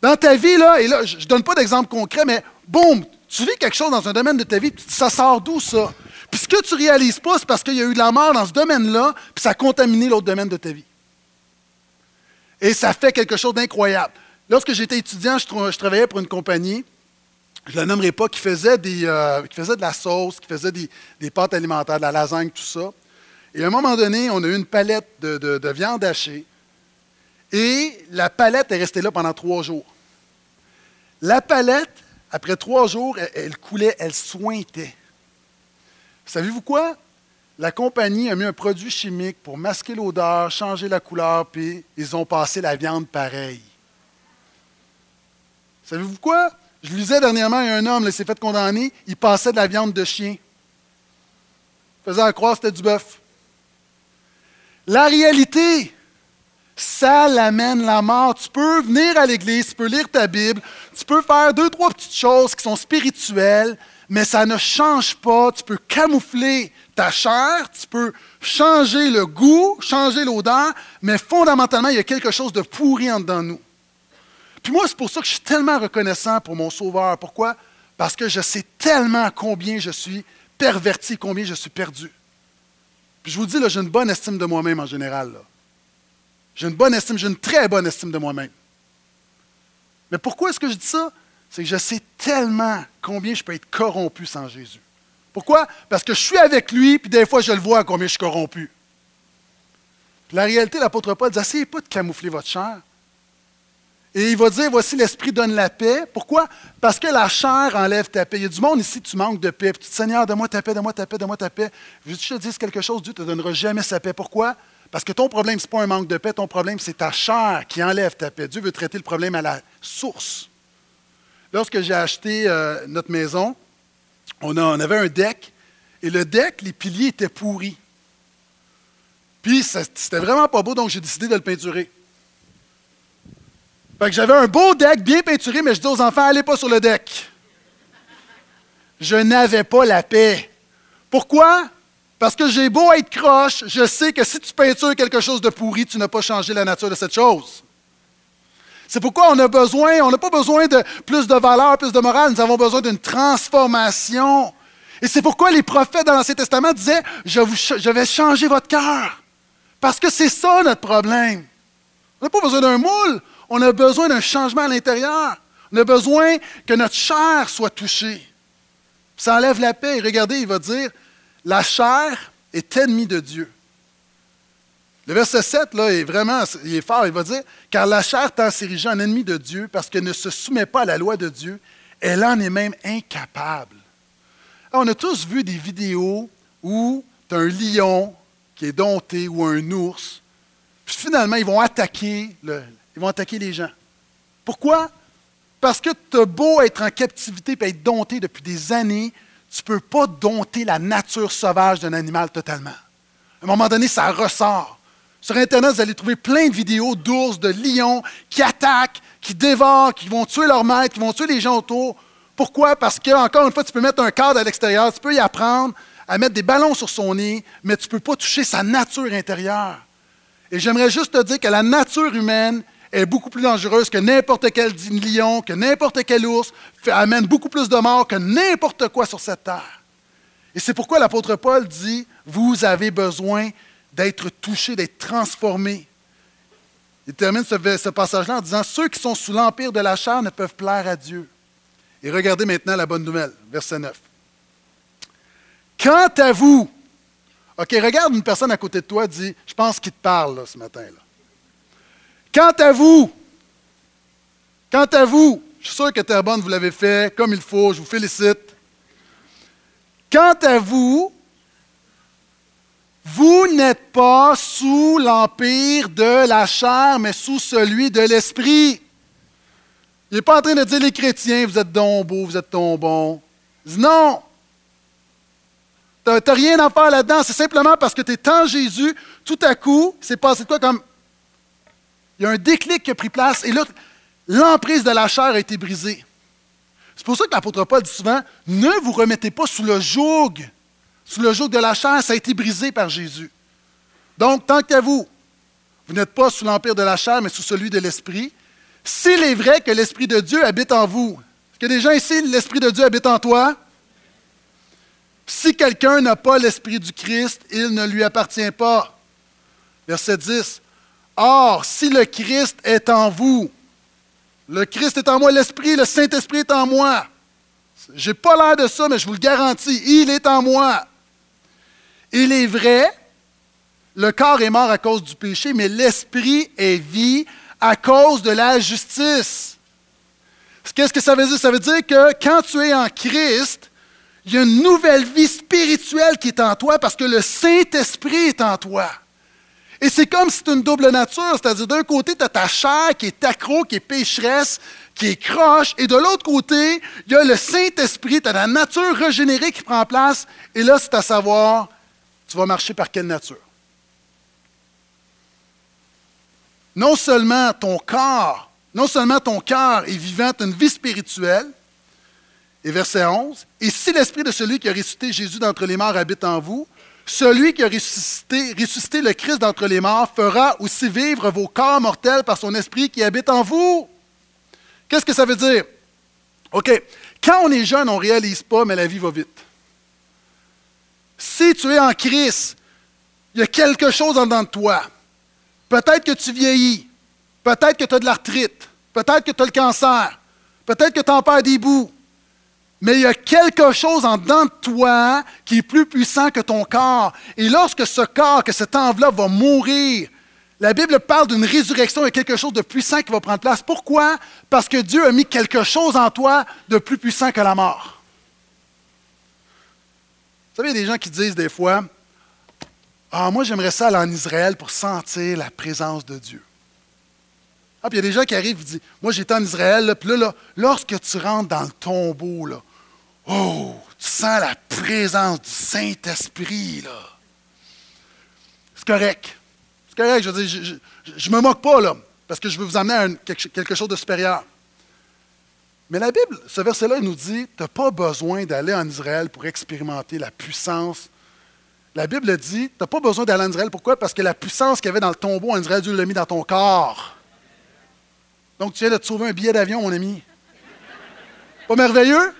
Dans ta vie, là, et là, je ne donne pas d'exemple concret, mais boum, tu vis quelque chose dans un domaine de ta vie, ça sort d'où ça? Puis ce que tu réalises pas, c'est parce qu'il y a eu de la mort dans ce domaine-là, puis ça a contaminé l'autre domaine de ta vie. Et ça fait quelque chose d'incroyable. Lorsque j'étais étudiant, je, travaillais pour une compagnie, je ne la nommerai pas, qui faisait, des, euh, qui faisait de la sauce, qui faisait des, pâtes alimentaires, de la lasagne, tout ça. Et à un moment donné, on a eu une palette de viande hachée et la palette est restée là pendant trois jours. La palette, après trois jours, elle, coulait, elle sointait. Savez-vous quoi? La compagnie a mis un produit chimique pour masquer l'odeur, changer la couleur, puis ils ont passé la viande pareille. Savez-vous quoi? Je lisais dernièrement, il un homme, il s'est fait condamner, il passait de la viande de chien. faisant croire que c'était du bœuf. La réalité, ça l'amène la mort. Tu peux venir à l'Église, tu peux lire ta Bible, tu peux faire deux, trois petites choses qui sont spirituelles, mais ça ne change pas. Tu peux camoufler ta chair, tu peux changer le goût, changer l'odeur, mais fondamentalement, il y a quelque chose de pourri en dedans de nous. Puis moi, c'est pour ça que je suis tellement reconnaissant pour mon Sauveur. Pourquoi? Parce que je sais tellement combien je suis perverti, combien je suis perdu. Puis je vous dis, j'ai une bonne estime de moi-même en général. J'ai une bonne estime, j'ai une très bonne estime de moi-même. Mais pourquoi est-ce que je dis ça? C'est que je sais tellement combien je peux être corrompu sans Jésus. Pourquoi? Parce que je suis avec lui, puis des fois, je le vois combien je suis corrompu. la réalité, l'apôtre Paul dit, essayez pas de camoufler votre chair. Et il va dire, voici, l'Esprit donne la paix. Pourquoi? Parce que la chair enlève ta paix. Il y a du monde ici, tu manques de paix. Puis tu dis, Seigneur, donne-moi ta paix, donne-moi ta paix, donne-moi ta paix. Je te dis quelque chose, Dieu ne te donnera jamais sa paix. Pourquoi? Parce que ton problème, ce n'est pas un manque de paix, ton problème, c'est ta chair qui enlève ta paix. Dieu veut traiter le problème à la source. Lorsque j'ai acheté euh, notre maison, on, on, avait un deck, et le deck, les piliers étaient pourris. Puis, c'était vraiment pas beau, donc j'ai décidé de le peinturer. Fait que j'avais un beau deck bien peinturé, mais je dis aux enfants, allez pas sur le deck. Je n'avais pas la paix. Pourquoi? Parce que j'ai beau être croche, je sais que si tu peintures quelque chose de pourri, tu n'as pas changé la nature de cette chose. C'est pourquoi on a besoin, on n'a pas besoin de plus de valeur, plus de morale, nous avons besoin d'une transformation. Et c'est pourquoi les prophètes dans l'Ancien Testament disaient, je, vais changer votre cœur. Parce que c'est ça notre problème. On n'a pas besoin d'un moule, on a besoin d'un changement à l'intérieur. On a besoin que notre chair soit touchée. Ça enlève la paix. Regardez, il va dire, la chair est ennemie de Dieu. Le verset 7, là, est vraiment il est fort. Il va dire, car la chair tend à en ennemi de Dieu parce qu'elle ne se soumet pas à la loi de Dieu. Elle en est même incapable. on a tous vu des vidéos où tu as un lion qui est dompté ou un ours. Puis finalement, ils vont attaquer ils vont attaquer les gens. Pourquoi? Parce que tu as beau être en captivité et être dompté depuis des années, tu ne peux pas dompter la nature sauvage d'un animal totalement. À un moment donné, ça ressort. Sur Internet, vous allez trouver plein de vidéos d'ours, de lions qui attaquent, qui dévorent, qui vont tuer leur maître, qui vont tuer les gens autour. Pourquoi? Parce que, encore une fois, tu peux mettre un cadre à l'extérieur, tu peux y apprendre à mettre des ballons sur son nez, mais tu ne peux pas toucher sa nature intérieure. Et j'aimerais juste te dire que la nature humaine est beaucoup plus dangereuse que n'importe quel lion, que n'importe quel ours, amène beaucoup plus de morts que n'importe quoi sur cette terre. Et c'est pourquoi l'apôtre Paul dit, vous avez besoin d'être touché, d'être transformé. Il termine ce, ce passage-là en disant, ceux qui sont sous l'empire de la chair ne peuvent plaire à Dieu. Et regardez maintenant la bonne nouvelle, verset 9. Quant à vous, OK, regarde une personne à côté de toi, dit, je pense qu'il te parle ce matin. Là. Quant à vous, quant à vous, je suis sûr que Terrebonne, vous l'avez fait comme il faut, je vous félicite. Quant à vous, vous n'êtes pas sous l'empire de la chair, mais sous celui de l'esprit. Il n'est pas en train de dire les chrétiens, vous êtes donc beaux, vous êtes donc bons. non. Tu n'as rien à faire là-dedans. C'est simplement parce que tu es en Jésus, tout à coup, c'est passé de quoi comme il y a un déclic qui a pris place et là, l'emprise de la chair a été brisée. C'est pour ça que l'apôtre Paul dit souvent Ne vous remettez pas sous le joug. Sous le joug de la chair, ça a été brisé par Jésus. Donc, tant qu'à vous, vous n'êtes pas sous l'empire de la chair, mais sous celui de l'esprit. S'il est vrai que l'Esprit de Dieu habite en vous, que des gens ici, l'Esprit de Dieu habite en toi? Si quelqu'un n'a pas l'Esprit du Christ, il ne lui appartient pas. Verset 10. Or, si le Christ est en vous, le Christ est en moi, l'Esprit, le Saint-Esprit est en moi. Je n'ai pas l'air de ça, mais je vous le garantis, il est en moi. Il est vrai, le corps est mort à cause du péché, mais l'Esprit est vie à cause de la justice. Qu'est-ce que ça veut dire? Ça veut dire que quand tu es en Christ, il y a une nouvelle vie spirituelle qui est en toi parce que le Saint-Esprit est en toi. Et c'est comme si c'est une double nature, c'est-à-dire d'un côté, tu as ta chair qui est accro, qui est pécheresse, qui est croche, et de l'autre côté, il y a le Saint-Esprit, tu as la nature régénérée qui prend place, et là, c'est à savoir tu vas marcher par quelle nature? Non seulement ton corps, non seulement ton cœur est vivant une vie spirituelle, et verset 11, et si l'esprit de celui qui a ressuscité Jésus d'entre les morts habite en vous, celui qui a ressuscité, le Christ d'entre les morts fera aussi vivre vos corps mortels par son esprit qui habite en vous. Qu'est-ce que ça veut dire? OK. Quand on est jeune, on ne réalise pas, mais la vie va vite. Si tu es en Christ, il y a quelque chose en dedans de toi. Peut-être que tu vieillis. Peut-être que tu as de l'arthrite. Peut-être que tu as le cancer. Peut-être que tu en perds des bouts. Mais il y a quelque chose en dedans de toi qui est plus puissant que ton corps. Et lorsque ce corps, que cette enveloppe va mourir, la Bible parle d'une résurrection et quelque chose de puissant qui va prendre place. Pourquoi? Parce que Dieu a mis quelque chose en toi de plus puissant que la mort. Vous savez, il y a des gens qui disent des fois, ah, moi j'aimerais ça aller en Israël pour sentir la présence de Dieu. Ah, puis il y a des gens qui arrivent et disent, moi j'étais en Israël, puis là, là, lorsque tu rentres dans le tombeau, là, Oh, tu sens la présence du Saint-Esprit, là. C'est correct. C'est correct, je veux dire, je me moque pas, là, parce que je veux vous amener à quelque chose de supérieur. Mais la Bible, ce verset-là, il nous dit, tu n'as pas besoin d'aller en Israël pour expérimenter la puissance. La Bible dit, tu n'as pas besoin d'aller en Israël. Pourquoi? Parce que la puissance qu'il y avait dans le tombeau en Israël, Dieu l'a mis dans ton corps. Donc, tu viens de te sauver un billet d'avion, mon ami. Pas merveilleux?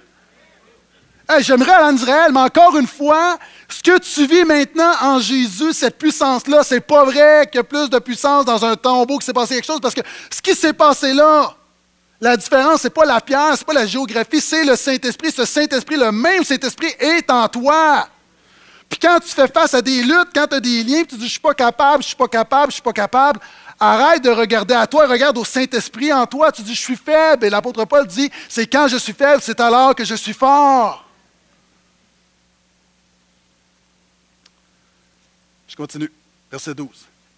J'aimerais aller en Israël, mais encore une fois, ce que tu vis maintenant en Jésus, cette puissance-là, c'est pas vrai qu'il y a plus de puissance dans un tombeau qui s'est passé quelque chose, parce que ce qui s'est passé là, la différence, ce n'est pas la pierre, ce n'est pas la géographie, c'est le Saint-Esprit. Ce Saint-Esprit, le même Saint-Esprit est en toi. Puis quand tu fais face à des luttes, quand tu as des liens, tu dis Je suis pas capable, je suis pas capable, je suis pas capable, arrête de regarder à toi, regarde au Saint-Esprit en toi. Tu dis Je suis faible. Et l'apôtre Paul dit C'est quand je suis faible, c'est alors que je suis fort. Continue. Verset 12.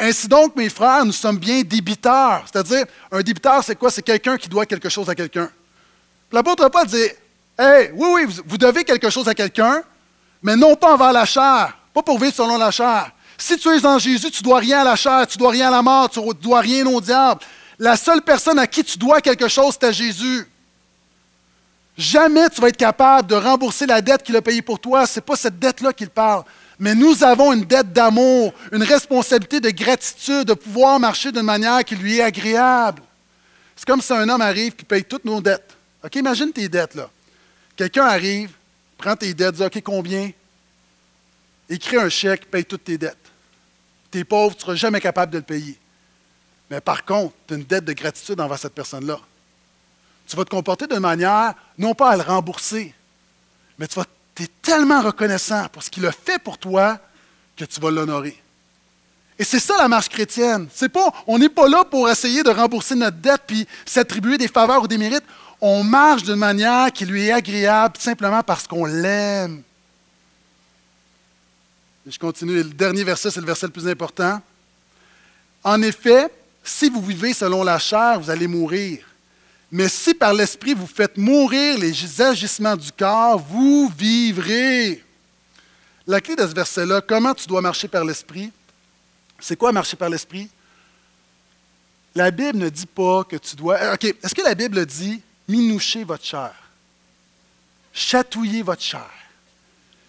Ainsi donc, mes frères, nous sommes bien débiteurs. C'est-à-dire, un débiteur, c'est quoi? C'est quelqu'un qui doit quelque chose à quelqu'un. L'apôtre Paul dit Hey, oui, oui, vous devez quelque chose à quelqu'un, mais non pas envers la chair, pas pour vivre selon la chair. Si tu es en Jésus, tu dois rien à la chair, tu dois rien à la mort, tu dois rien au diable. La seule personne à qui tu dois quelque chose, c'est à Jésus. Jamais tu vas être capable de rembourser la dette qu'il a payée pour toi. Ce n'est pas cette dette-là qu'il parle. Mais nous avons une dette d'amour, une responsabilité de gratitude, de pouvoir marcher d'une manière qui lui est agréable. C'est comme si un homme arrive qui paye toutes nos dettes. OK, imagine tes dettes, là. Quelqu'un arrive, prend tes dettes, dit OK, combien? Écris un chèque, paye toutes tes dettes. Tu es pauvre, tu ne seras jamais capable de le payer. Mais par contre, tu as une dette de gratitude envers cette personne-là. Tu vas te comporter d'une manière, non pas à le rembourser, mais tu vas tu es tellement reconnaissant pour ce qu'il a fait pour toi que tu vas l'honorer. Et c'est ça la marche chrétienne. C'est pas, on n'est pas là pour essayer de rembourser notre dette puis s'attribuer des faveurs ou des mérites. On marche d'une manière qui lui est agréable simplement parce qu'on l'aime. Je continue. Le dernier verset, c'est le verset le plus important. En effet, si vous vivez selon la chair, vous allez mourir. Mais si par l'Esprit vous faites mourir les agissements du corps, vous vivrez. La clé de ce verset-là, comment tu dois marcher par l'Esprit, c'est quoi marcher par l'Esprit? La Bible ne dit pas que tu dois. Euh, OK, est-ce que la Bible dit minoucher votre chair? Chatouiller votre chair.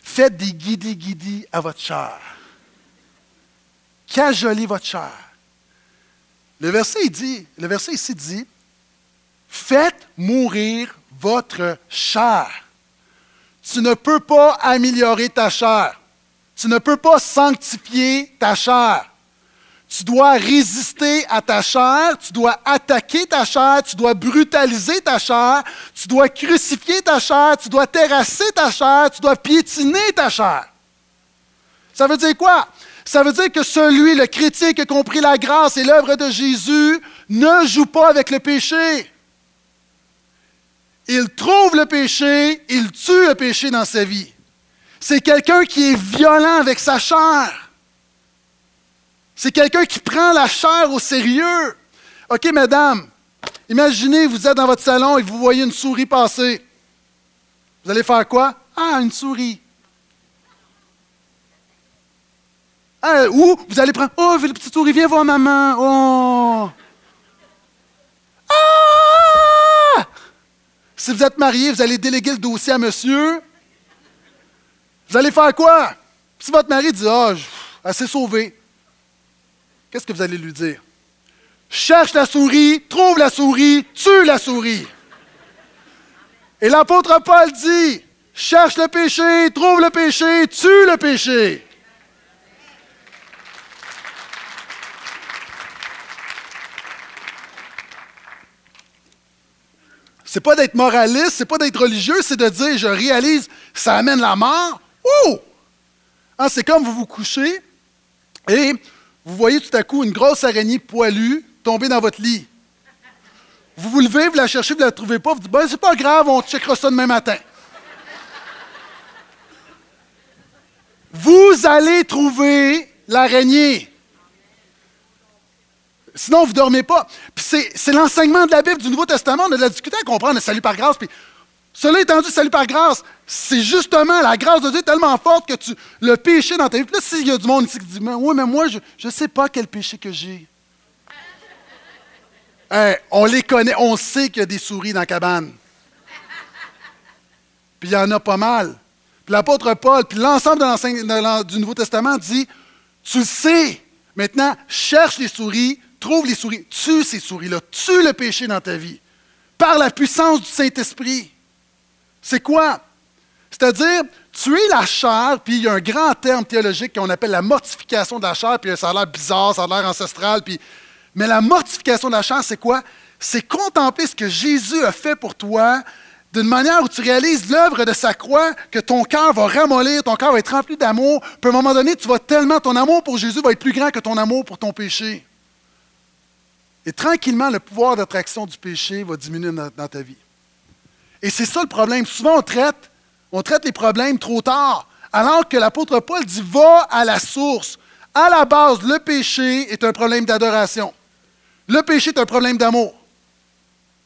Faites des guidis-guidis à votre chair. Cajoler votre chair. Le verset, dit, le verset ici dit Faites mourir votre chair. Tu ne peux pas améliorer ta chair. Tu ne peux pas sanctifier ta chair. Tu dois résister à ta chair, tu dois attaquer ta chair, tu dois brutaliser ta chair, tu dois crucifier ta chair, tu dois terrasser ta chair, tu dois piétiner ta chair. Ça veut dire quoi? Ça veut dire que celui, le chrétien qui a compris la grâce et l'œuvre de Jésus, ne joue pas avec le péché il trouve le péché, il tue le péché dans sa vie. C'est quelqu'un qui est violent avec sa chair. C'est quelqu'un qui prend la chair au sérieux. OK, mesdames, imaginez, vous êtes dans votre salon et vous voyez une souris passer. Vous allez faire quoi? Ah, une souris. Hein, ou vous allez prendre Oh, le petit souris, viens voir maman. Oh. Si vous êtes marié, vous allez déléguer le dossier à monsieur. Vous allez faire quoi? Si votre mari dit Ah, oh, elle s'est sauvée, qu'est-ce que vous allez lui dire? Cherche la souris, trouve la souris, tue la souris. Et l'apôtre Paul dit Cherche le péché, trouve le péché, tue le péché. C'est pas d'être moraliste, c'est pas d'être religieux, c'est de dire je réalise, ça amène la mort. Ouh! Hein, c'est comme vous vous couchez et vous voyez tout à coup une grosse araignée poilue tomber dans votre lit. Vous vous levez, vous la cherchez, vous la trouvez pas, vous dites ben, c'est pas grave, on checkera ça demain matin. vous allez trouver l'araignée. Sinon, vous ne dormez pas. Puis c'est l'enseignement de la Bible du Nouveau Testament. On a de la difficulté à comprendre le salut par grâce. Puis cela étant dit, salut par grâce, c'est justement la grâce de Dieu tellement forte que tu le péché dans ta vie. Puis là, s'il y a du monde ici qui dit Oui, mais moi, je ne sais pas quel péché que j'ai. on les connaît, on sait qu'il y a des souris dans la cabane. Puis il y en a pas mal. Puis l'apôtre Paul, puis l'ensemble de du Nouveau Testament dit Tu le sais. Maintenant, cherche les souris, trouve les souris, tue ces souris-là, tue le péché dans ta vie, par la puissance du Saint-Esprit. C'est quoi? C'est-à-dire, tuer la chair, puis il y a un grand terme théologique qu'on appelle la mortification de la chair, puis ça a l'air bizarre, ça a l'air ancestral, puis... mais la mortification de la chair, c'est quoi? C'est contempler ce que Jésus a fait pour toi d'une manière où tu réalises l'œuvre de sa croix, que ton cœur va ramollir, ton cœur va être rempli d'amour, puis à un moment donné, tu vas tellement, ton amour pour Jésus va être plus grand que ton amour pour ton péché. Et tranquillement, le pouvoir d'attraction du péché va diminuer dans, ta vie. Et c'est ça le problème. Souvent, on traite, on traite les problèmes trop tard, alors que l'apôtre Paul dit va à la source. À la base, le péché est un problème d'adoration. Le péché est un problème d'amour.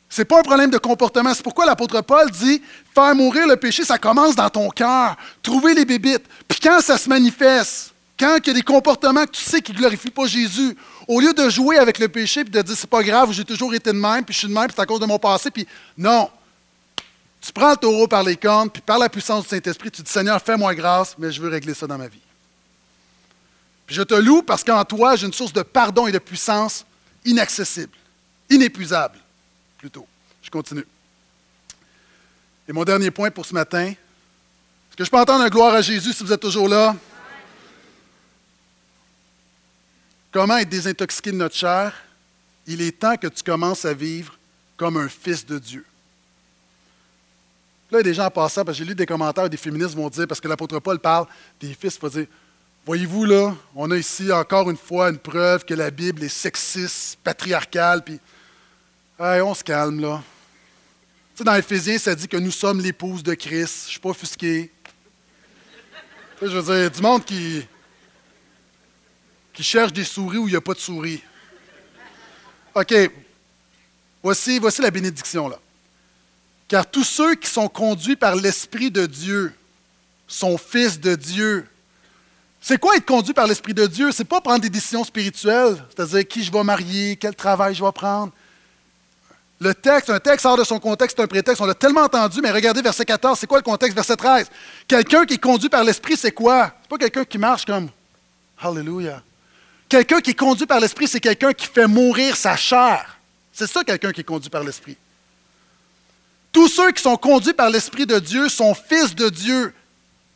Ce n'est pas un problème de comportement. C'est pourquoi l'apôtre Paul dit faire mourir le péché, ça commence dans ton cœur. Trouver les bébites. Puis quand ça se manifeste, quand il y a des comportements que tu sais qui ne glorifient pas Jésus, au lieu de jouer avec le péché et de dire c'est pas grave, j'ai toujours été de même, puis je suis de même, puis c'est à cause de mon passé, puis non. Tu prends le taureau par les cornes, puis par la puissance du Saint-Esprit, tu dis Seigneur, fais-moi grâce, mais je veux régler ça dans ma vie. Puis je te loue parce qu'en toi, j'ai une source de pardon et de puissance inaccessible, inépuisable, plutôt. Je continue. Et mon dernier point pour ce matin, est-ce que je peux entendre un gloire à Jésus si vous êtes toujours là? Comment être désintoxiqué de notre chair? Il est temps que tu commences à vivre comme un fils de Dieu. Là, il y a des gens en passant, parce que j'ai lu des commentaires, des féministes vont dire, parce que l'apôtre Paul parle des fils, il va dire Voyez-vous, là, on a ici encore une fois une preuve que la Bible est sexiste, patriarcale, puis on se calme, là. Tu sais, dans Éphésiens, ça dit que nous sommes l'épouse de Christ. Je ne suis pas offusqué. je veux dire, du monde qui, qui cherche des souris où il n'y a pas de souris. OK. Voici, voici la bénédiction, là. Car tous ceux qui sont conduits par l'Esprit de Dieu sont fils de Dieu. C'est quoi être conduit par l'Esprit de Dieu? C'est pas prendre des décisions spirituelles, c'est-à-dire qui je vais marier, quel travail je vais prendre. Le texte, un texte hors de son contexte, un prétexte, on l'a tellement entendu, mais regardez verset 14, c'est quoi le contexte? Verset 13. Quelqu'un qui est conduit par l'Esprit, c'est quoi? C'est pas quelqu'un qui marche comme Hallelujah. Quelqu'un qui est conduit par l'Esprit, c'est quelqu'un qui fait mourir sa chair. C'est ça, quelqu'un qui est conduit par l'Esprit. Tous ceux qui sont conduits par l'Esprit de Dieu sont fils de Dieu.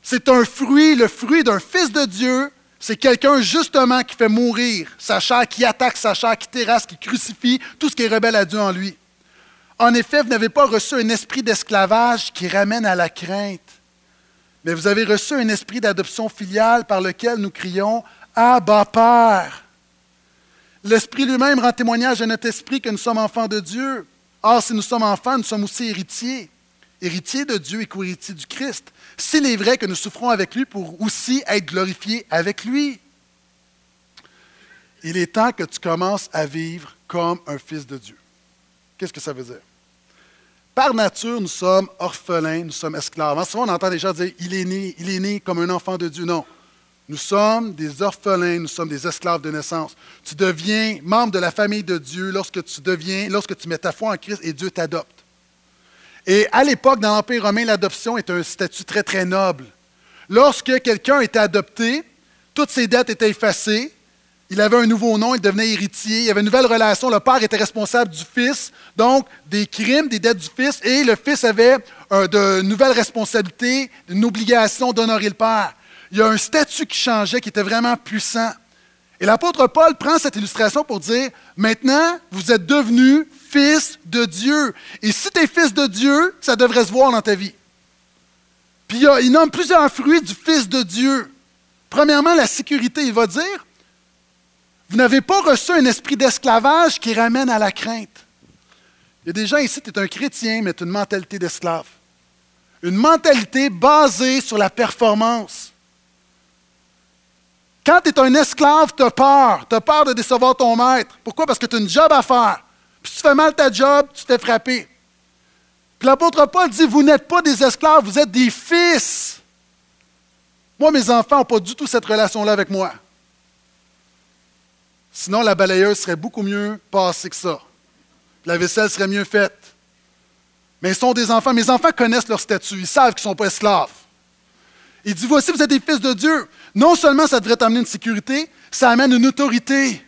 C'est un fruit, le fruit d'un fils de Dieu, c'est quelqu'un justement qui fait mourir sa chair, qui attaque sa chair, qui terrasse, qui crucifie tout ce qui est rebelle à Dieu en lui. En effet, vous n'avez pas reçu un esprit d'esclavage qui ramène à la crainte, mais vous avez reçu un esprit d'adoption filiale par lequel nous crions Abba Père. L'Esprit lui-même rend témoignage à notre esprit que nous sommes enfants de Dieu. Or, si nous sommes enfants, nous sommes aussi héritiers, héritiers de Dieu et co-héritiers du Christ. S'il est vrai que nous souffrons avec lui pour aussi être glorifiés avec lui. Il est temps que tu commences à vivre comme un fils de Dieu. Qu'est-ce que ça veut dire? Par nature, nous sommes orphelins, nous sommes esclaves. Souvent, on entend des gens dire il est né, il est né comme un enfant de Dieu. Non. Nous sommes des orphelins, nous sommes des esclaves de naissance. Tu deviens membre de la famille de Dieu lorsque tu deviens, lorsque tu mets ta foi en Christ et Dieu t'adopte. Et à l'époque, dans l'Empire romain, l'adoption est un statut très, très noble. Lorsque quelqu'un était adopté, toutes ses dettes étaient effacées, il avait un nouveau nom, il devenait héritier, il y avait une nouvelle relation, le père était responsable du fils, donc des crimes, des dettes du fils, et le fils avait de nouvelles responsabilités, une obligation d'honorer le père il y a un statut qui changeait, qui était vraiment puissant. Et l'apôtre Paul prend cette illustration pour dire, maintenant, vous êtes devenu fils de Dieu. Et si tu es fils de Dieu, ça devrait se voir dans ta vie. Puis il, nomme plusieurs fruits du fils de Dieu. Premièrement, la sécurité. Il va dire, vous n'avez pas reçu un esprit d'esclavage qui ramène à la crainte. Il y a des gens ici, tu es un chrétien, mais tu as une mentalité d'esclave. Une mentalité basée sur la performance. Quand tu es un esclave, tu as peur. Tu as peur de décevoir ton maître. Pourquoi? Parce que tu as une job à faire. Puis si tu fais mal ta job, tu t'es frappé. Puis l'apôtre Paul dit, vous n'êtes pas des esclaves, vous êtes des fils. Moi, mes enfants n'ont pas du tout cette relation-là avec moi. Sinon, la balayeuse serait beaucoup mieux passée que ça. La vaisselle serait mieux faite. Mais ils sont des enfants. Mes enfants connaissent leur statut. Ils savent qu'ils ne sont pas esclaves. Il dit, voici, vous êtes des fils de Dieu. Non seulement ça devrait t'amener une sécurité, ça amène une autorité.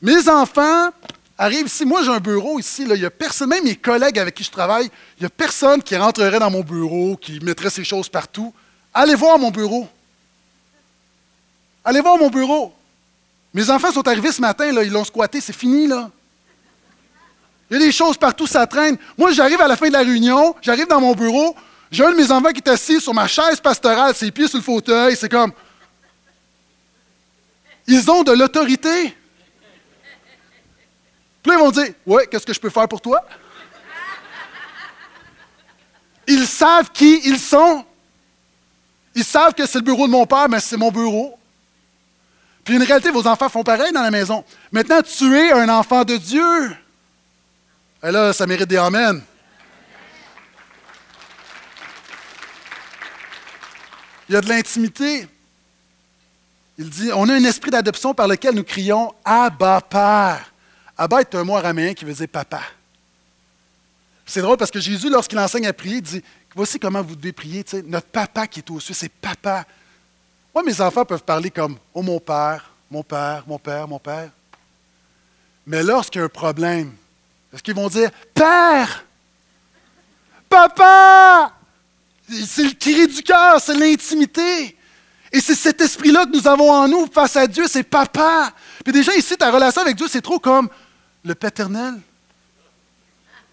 Mes enfants arrivent ici. Moi, j'ai un bureau ici. Là. Il a personne, même mes collègues avec qui je travaille, il n'y a personne qui rentrerait dans mon bureau, qui mettrait ses choses partout. Allez voir mon bureau. Allez voir mon bureau. Mes enfants sont arrivés ce matin, là, ils l'ont squatté, c'est fini, là. Il y a des choses partout, ça traîne. Moi, j'arrive à la fin de la réunion, j'arrive dans mon bureau, j'ai un de mes enfants qui est assis sur ma chaise pastorale, ses pieds sur le fauteuil, c'est comme. Ils ont de l'autorité. Puis là, ils vont dire Ouais, qu'est-ce que je peux faire pour toi? Ils savent qui ils sont. Ils savent que c'est le bureau de mon père, mais c'est mon bureau. Puis une réalité, vos enfants font pareil dans la maison. Maintenant, tu es un enfant de Dieu. Et là, ça mérite des amens. Il y a de l'intimité. Il dit, on a un esprit d'adoption par lequel nous crions Abba Père. Abba est un mot araméen qui veut dire papa. C'est drôle parce que Jésus, lorsqu'il enseigne à prier, dit Voici comment vous devez prier. notre papa qui est aux cieux, c'est papa. Moi, mes enfants peuvent parler comme Oh mon père, mon père, mon père, mon père. Mais lorsqu'il y a un problème, est-ce qu'ils vont dire Père, papa? C'est le cri du cœur, c'est l'intimité. Et c'est cet esprit-là que nous avons en nous face à Dieu, c'est papa. Puis déjà ici, ta relation avec Dieu, c'est trop comme le paternel.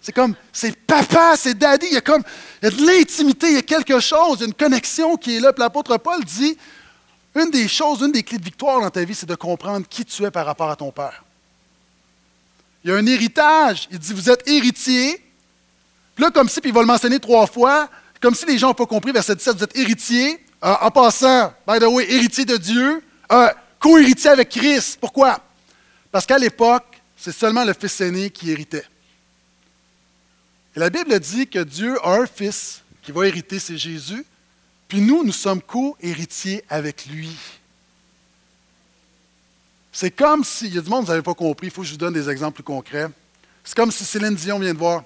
C'est comme, c'est papa, c'est daddy. Il y a comme, il y a de l'intimité, il y a quelque chose, il y a une connexion qui est là. Puis l'apôtre Paul dit, une des choses, une des clés de victoire dans ta vie, c'est de comprendre qui tu es par rapport à ton père. Il y a un héritage. Il dit, vous êtes héritier. Puis là, comme si, puis il va le mentionner trois fois, comme si les gens n'ont pas compris, verset 17, vous êtes héritier, euh, en passant, by the way, héritier de Dieu, euh, co-héritier avec Christ. Pourquoi? Parce qu'à l'époque, c'est seulement le fils aîné qui héritait. Et la Bible dit que Dieu a un fils qui va hériter, c'est Jésus, puis nous, nous sommes co-héritiers avec lui. C'est comme si, il y a du monde, vous n'avez pas compris, il faut que je vous donne des exemples plus concrets. C'est comme si Céline Dion vient de voir.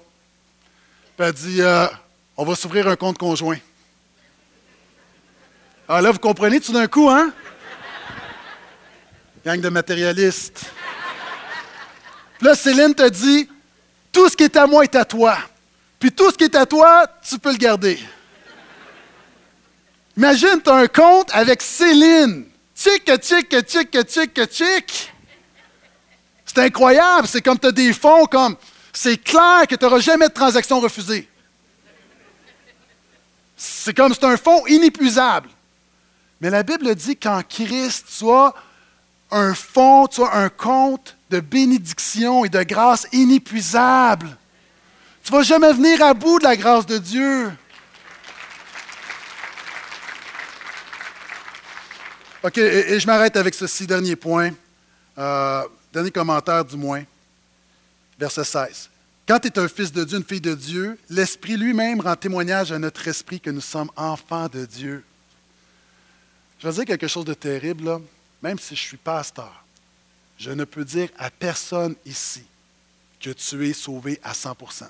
Puis elle dit, euh, on va s'ouvrir un compte conjoint. Ah là, vous comprenez tout d'un coup, hein? Gang de matérialistes. là, Céline te dit, tout ce qui est à moi est à toi. Puis tout ce qui est à toi, tu peux le garder. Imagine, tu as un compte avec Céline. Tic, tic, tic, tic, tic. C'est incroyable. C'est comme tu as des fonds comme. C'est clair que tu n'auras jamais de transaction refusée. C'est comme c'est un fonds inépuisable. Mais la Bible dit qu'en Christ, tu as un fonds, tu as un compte de bénédiction et de grâce inépuisable. Tu ne vas jamais venir à bout de la grâce de Dieu. OK, et, je m'arrête avec ceci, dernier point, euh, dernier commentaire du moins, verset 16. Quand tu es un fils de Dieu, une fille de Dieu, l'Esprit lui-même rend témoignage à notre esprit que nous sommes enfants de Dieu. Je vais dire quelque chose de terrible, même si je suis pasteur. Je ne peux dire à personne ici que tu es sauvé à 100%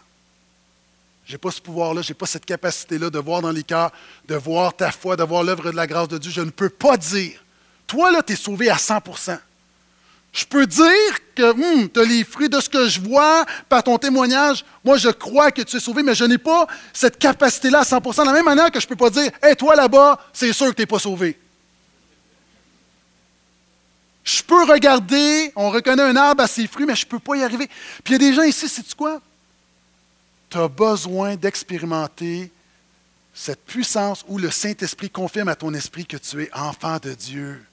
je n'ai pas ce pouvoir-là, je n'ai pas cette capacité-là de voir dans les cœurs, de voir ta foi, de voir l'œuvre de la grâce de Dieu. Je ne peux pas dire, toi, là, tu es sauvé à 100 Je peux dire que hum, tu as les fruits de ce que je vois par ton témoignage. Moi, je crois que tu es sauvé, mais je n'ai pas cette capacité-là à 100% De la même manière que je ne peux pas dire, hé, toi là-bas, c'est sûr que tu n'es pas sauvé. Je peux regarder, on reconnaît un arbre à ses fruits, mais je ne peux pas y arriver. Puis il y a des gens ici, c'est quoi? tu as besoin d'expérimenter cette puissance où le Saint-Esprit confirme à ton esprit que tu es enfant de Dieu.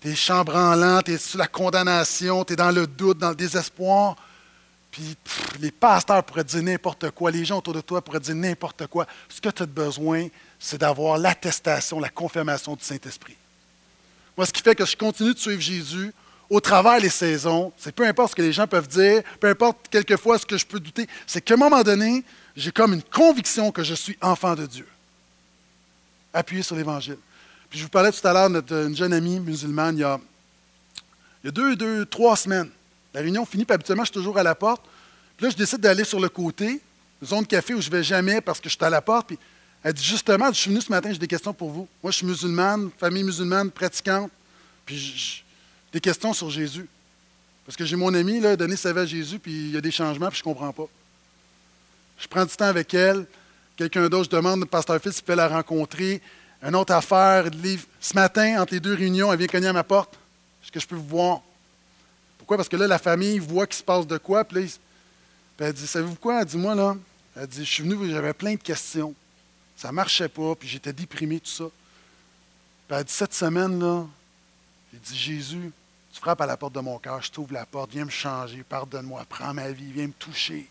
Tu es chambranlant, tu es sous la condamnation, tu es dans le doute, dans le désespoir. Puis les pasteurs pourraient dire n'importe quoi, les gens autour de toi pourraient dire n'importe quoi. Ce que tu as besoin, c'est d'avoir l'attestation, la confirmation du Saint-Esprit. Moi, ce qui fait que je continue de suivre Jésus, au travers les saisons, c'est peu importe ce que les gens peuvent dire, peu importe quelquefois ce que je peux douter, c'est qu'à un moment donné, j'ai comme une conviction que je suis enfant de Dieu. Appuyé sur l'Évangile. Puis je vous parlais tout à l'heure d'une jeune amie musulmane, il y a, il y a deux, deux, trois semaines. La réunion finit, puis habituellement, je suis toujours à la porte. Puis là, je décide d'aller sur le côté, zone de café où je ne vais jamais parce que je suis à la porte. Puis elle dit justement, je suis venu ce matin, j'ai des questions pour vous. Moi, je suis musulmane, famille musulmane, pratiquante. Puis des questions sur Jésus. Parce que j'ai mon ami, là, donné sa vie à Jésus, puis il y a des changements, puis je ne comprends pas. Je prends du temps avec elle. Quelqu'un d'autre, je demande, Pasteur Phil, s'il peut la rencontrer. Une autre affaire, Ce matin, entre les deux réunions, elle vient cogner à ma porte. Est-ce que je peux vous voir? Pourquoi? Parce que là, la famille voit qu'il se passe de quoi. Puis, puis elle dit, savez-vous quoi? Elle dit, moi, là, elle dit, je suis venu, j'avais plein de questions. Ça ne marchait pas, puis j'étais déprimé, tout ça. Puis elle dit, cette semaine, là, il dit Jésus, tu frappes à la porte de mon cœur, je t'ouvre la porte, viens me changer, pardonne-moi, prends ma vie, viens me toucher.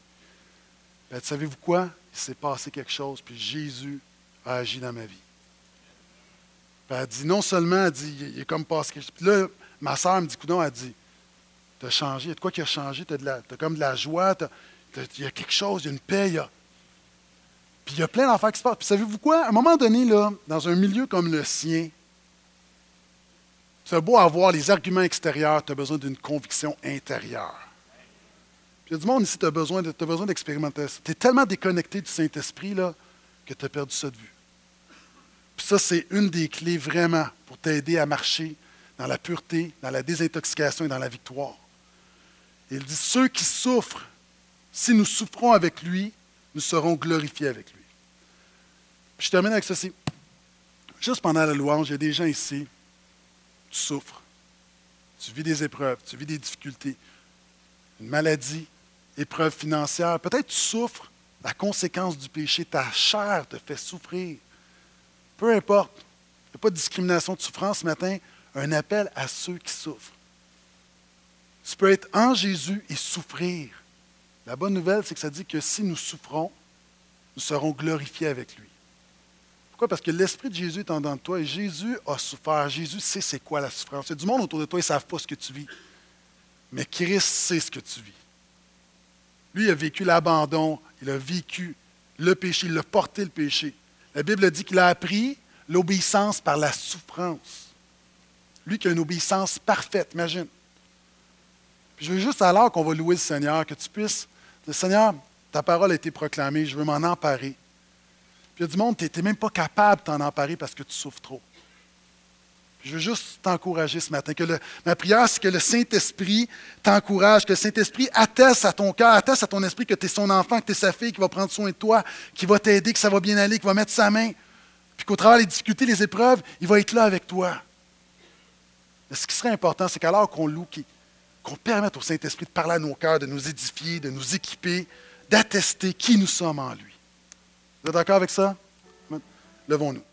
Ben, savez-vous quoi? Il s'est passé quelque chose, puis Jésus a agi dans ma vie. Ben, elle dit, non seulement, elle dit, il est comme chose. Puis là, ma soeur me dit, coudon, elle dit, tu as changé, il y a de quoi qui a changé, tu as, comme de la joie, il y a quelque chose, il y a une paix, Puis il y a plein d'affaires qui se passent. Puis savez-vous quoi? À un moment donné, là, dans un milieu comme le sien, c'est beau avoir les arguments extérieurs, tu as besoin d'une conviction intérieure. Puis il y a du monde ici, tu as besoin d'expérimenter ça. Tu es tellement déconnecté du Saint-Esprit là, que tu as perdu ça de vue. Puis ça, c'est une des clés vraiment pour t'aider à marcher dans la pureté, dans la désintoxication et dans la victoire. il dit, ceux qui souffrent, si nous souffrons avec lui, nous serons glorifiés avec lui. Puis je termine avec ceci. Juste pendant la louange, il y a des gens ici, tu souffres, tu vis des épreuves, tu vis des difficultés, une maladie, épreuve financière, peut-être tu souffres la conséquence du péché, ta chair te fait souffrir. Peu importe, il n'y a pas de discrimination de souffrance ce matin, un appel à ceux qui souffrent. Tu peux être en Jésus et souffrir. La bonne nouvelle, c'est que ça dit que si nous souffrons, nous serons glorifiés avec lui. Pourquoi? Parce que l'Esprit de Jésus est en dedans de toi et Jésus a souffert. Jésus sait c'est quoi la souffrance. Il y a du monde autour de toi, ils ne savent pas ce que tu vis. Mais Christ sait ce que tu vis. Lui, il a vécu l'abandon, il a vécu le péché, il a porté le péché. La Bible dit qu'il a appris l'obéissance par la souffrance. Lui qui a une obéissance parfaite, imagine. je veux juste alors qu'on va louer le Seigneur, que tu puisses, le Seigneur, ta parole a été proclamée, je veux m'en emparer. Puis il y a du monde, tu n'es même pas capable de t'en emparer parce que tu souffres trop. Je veux juste t'encourager ce matin. Que ma prière, c'est que le Saint-Esprit t'encourage, que le Saint-Esprit atteste à ton cœur, atteste à ton esprit que tu es son enfant, que tu es sa fille, qui va prendre soin de toi, qui va t'aider, que ça va bien aller, qui va mettre sa main. Puis qu'au travers des difficultés, les épreuves, il va être là avec toi. Mais ce qui serait important, c'est qu'alors qu'on loue, qu'on permette au Saint-Esprit de parler à nos cœurs, de nous édifier, de nous équiper, d'attester qui nous sommes en lui. Vous êtes d'accord avec ça? Levons-nous.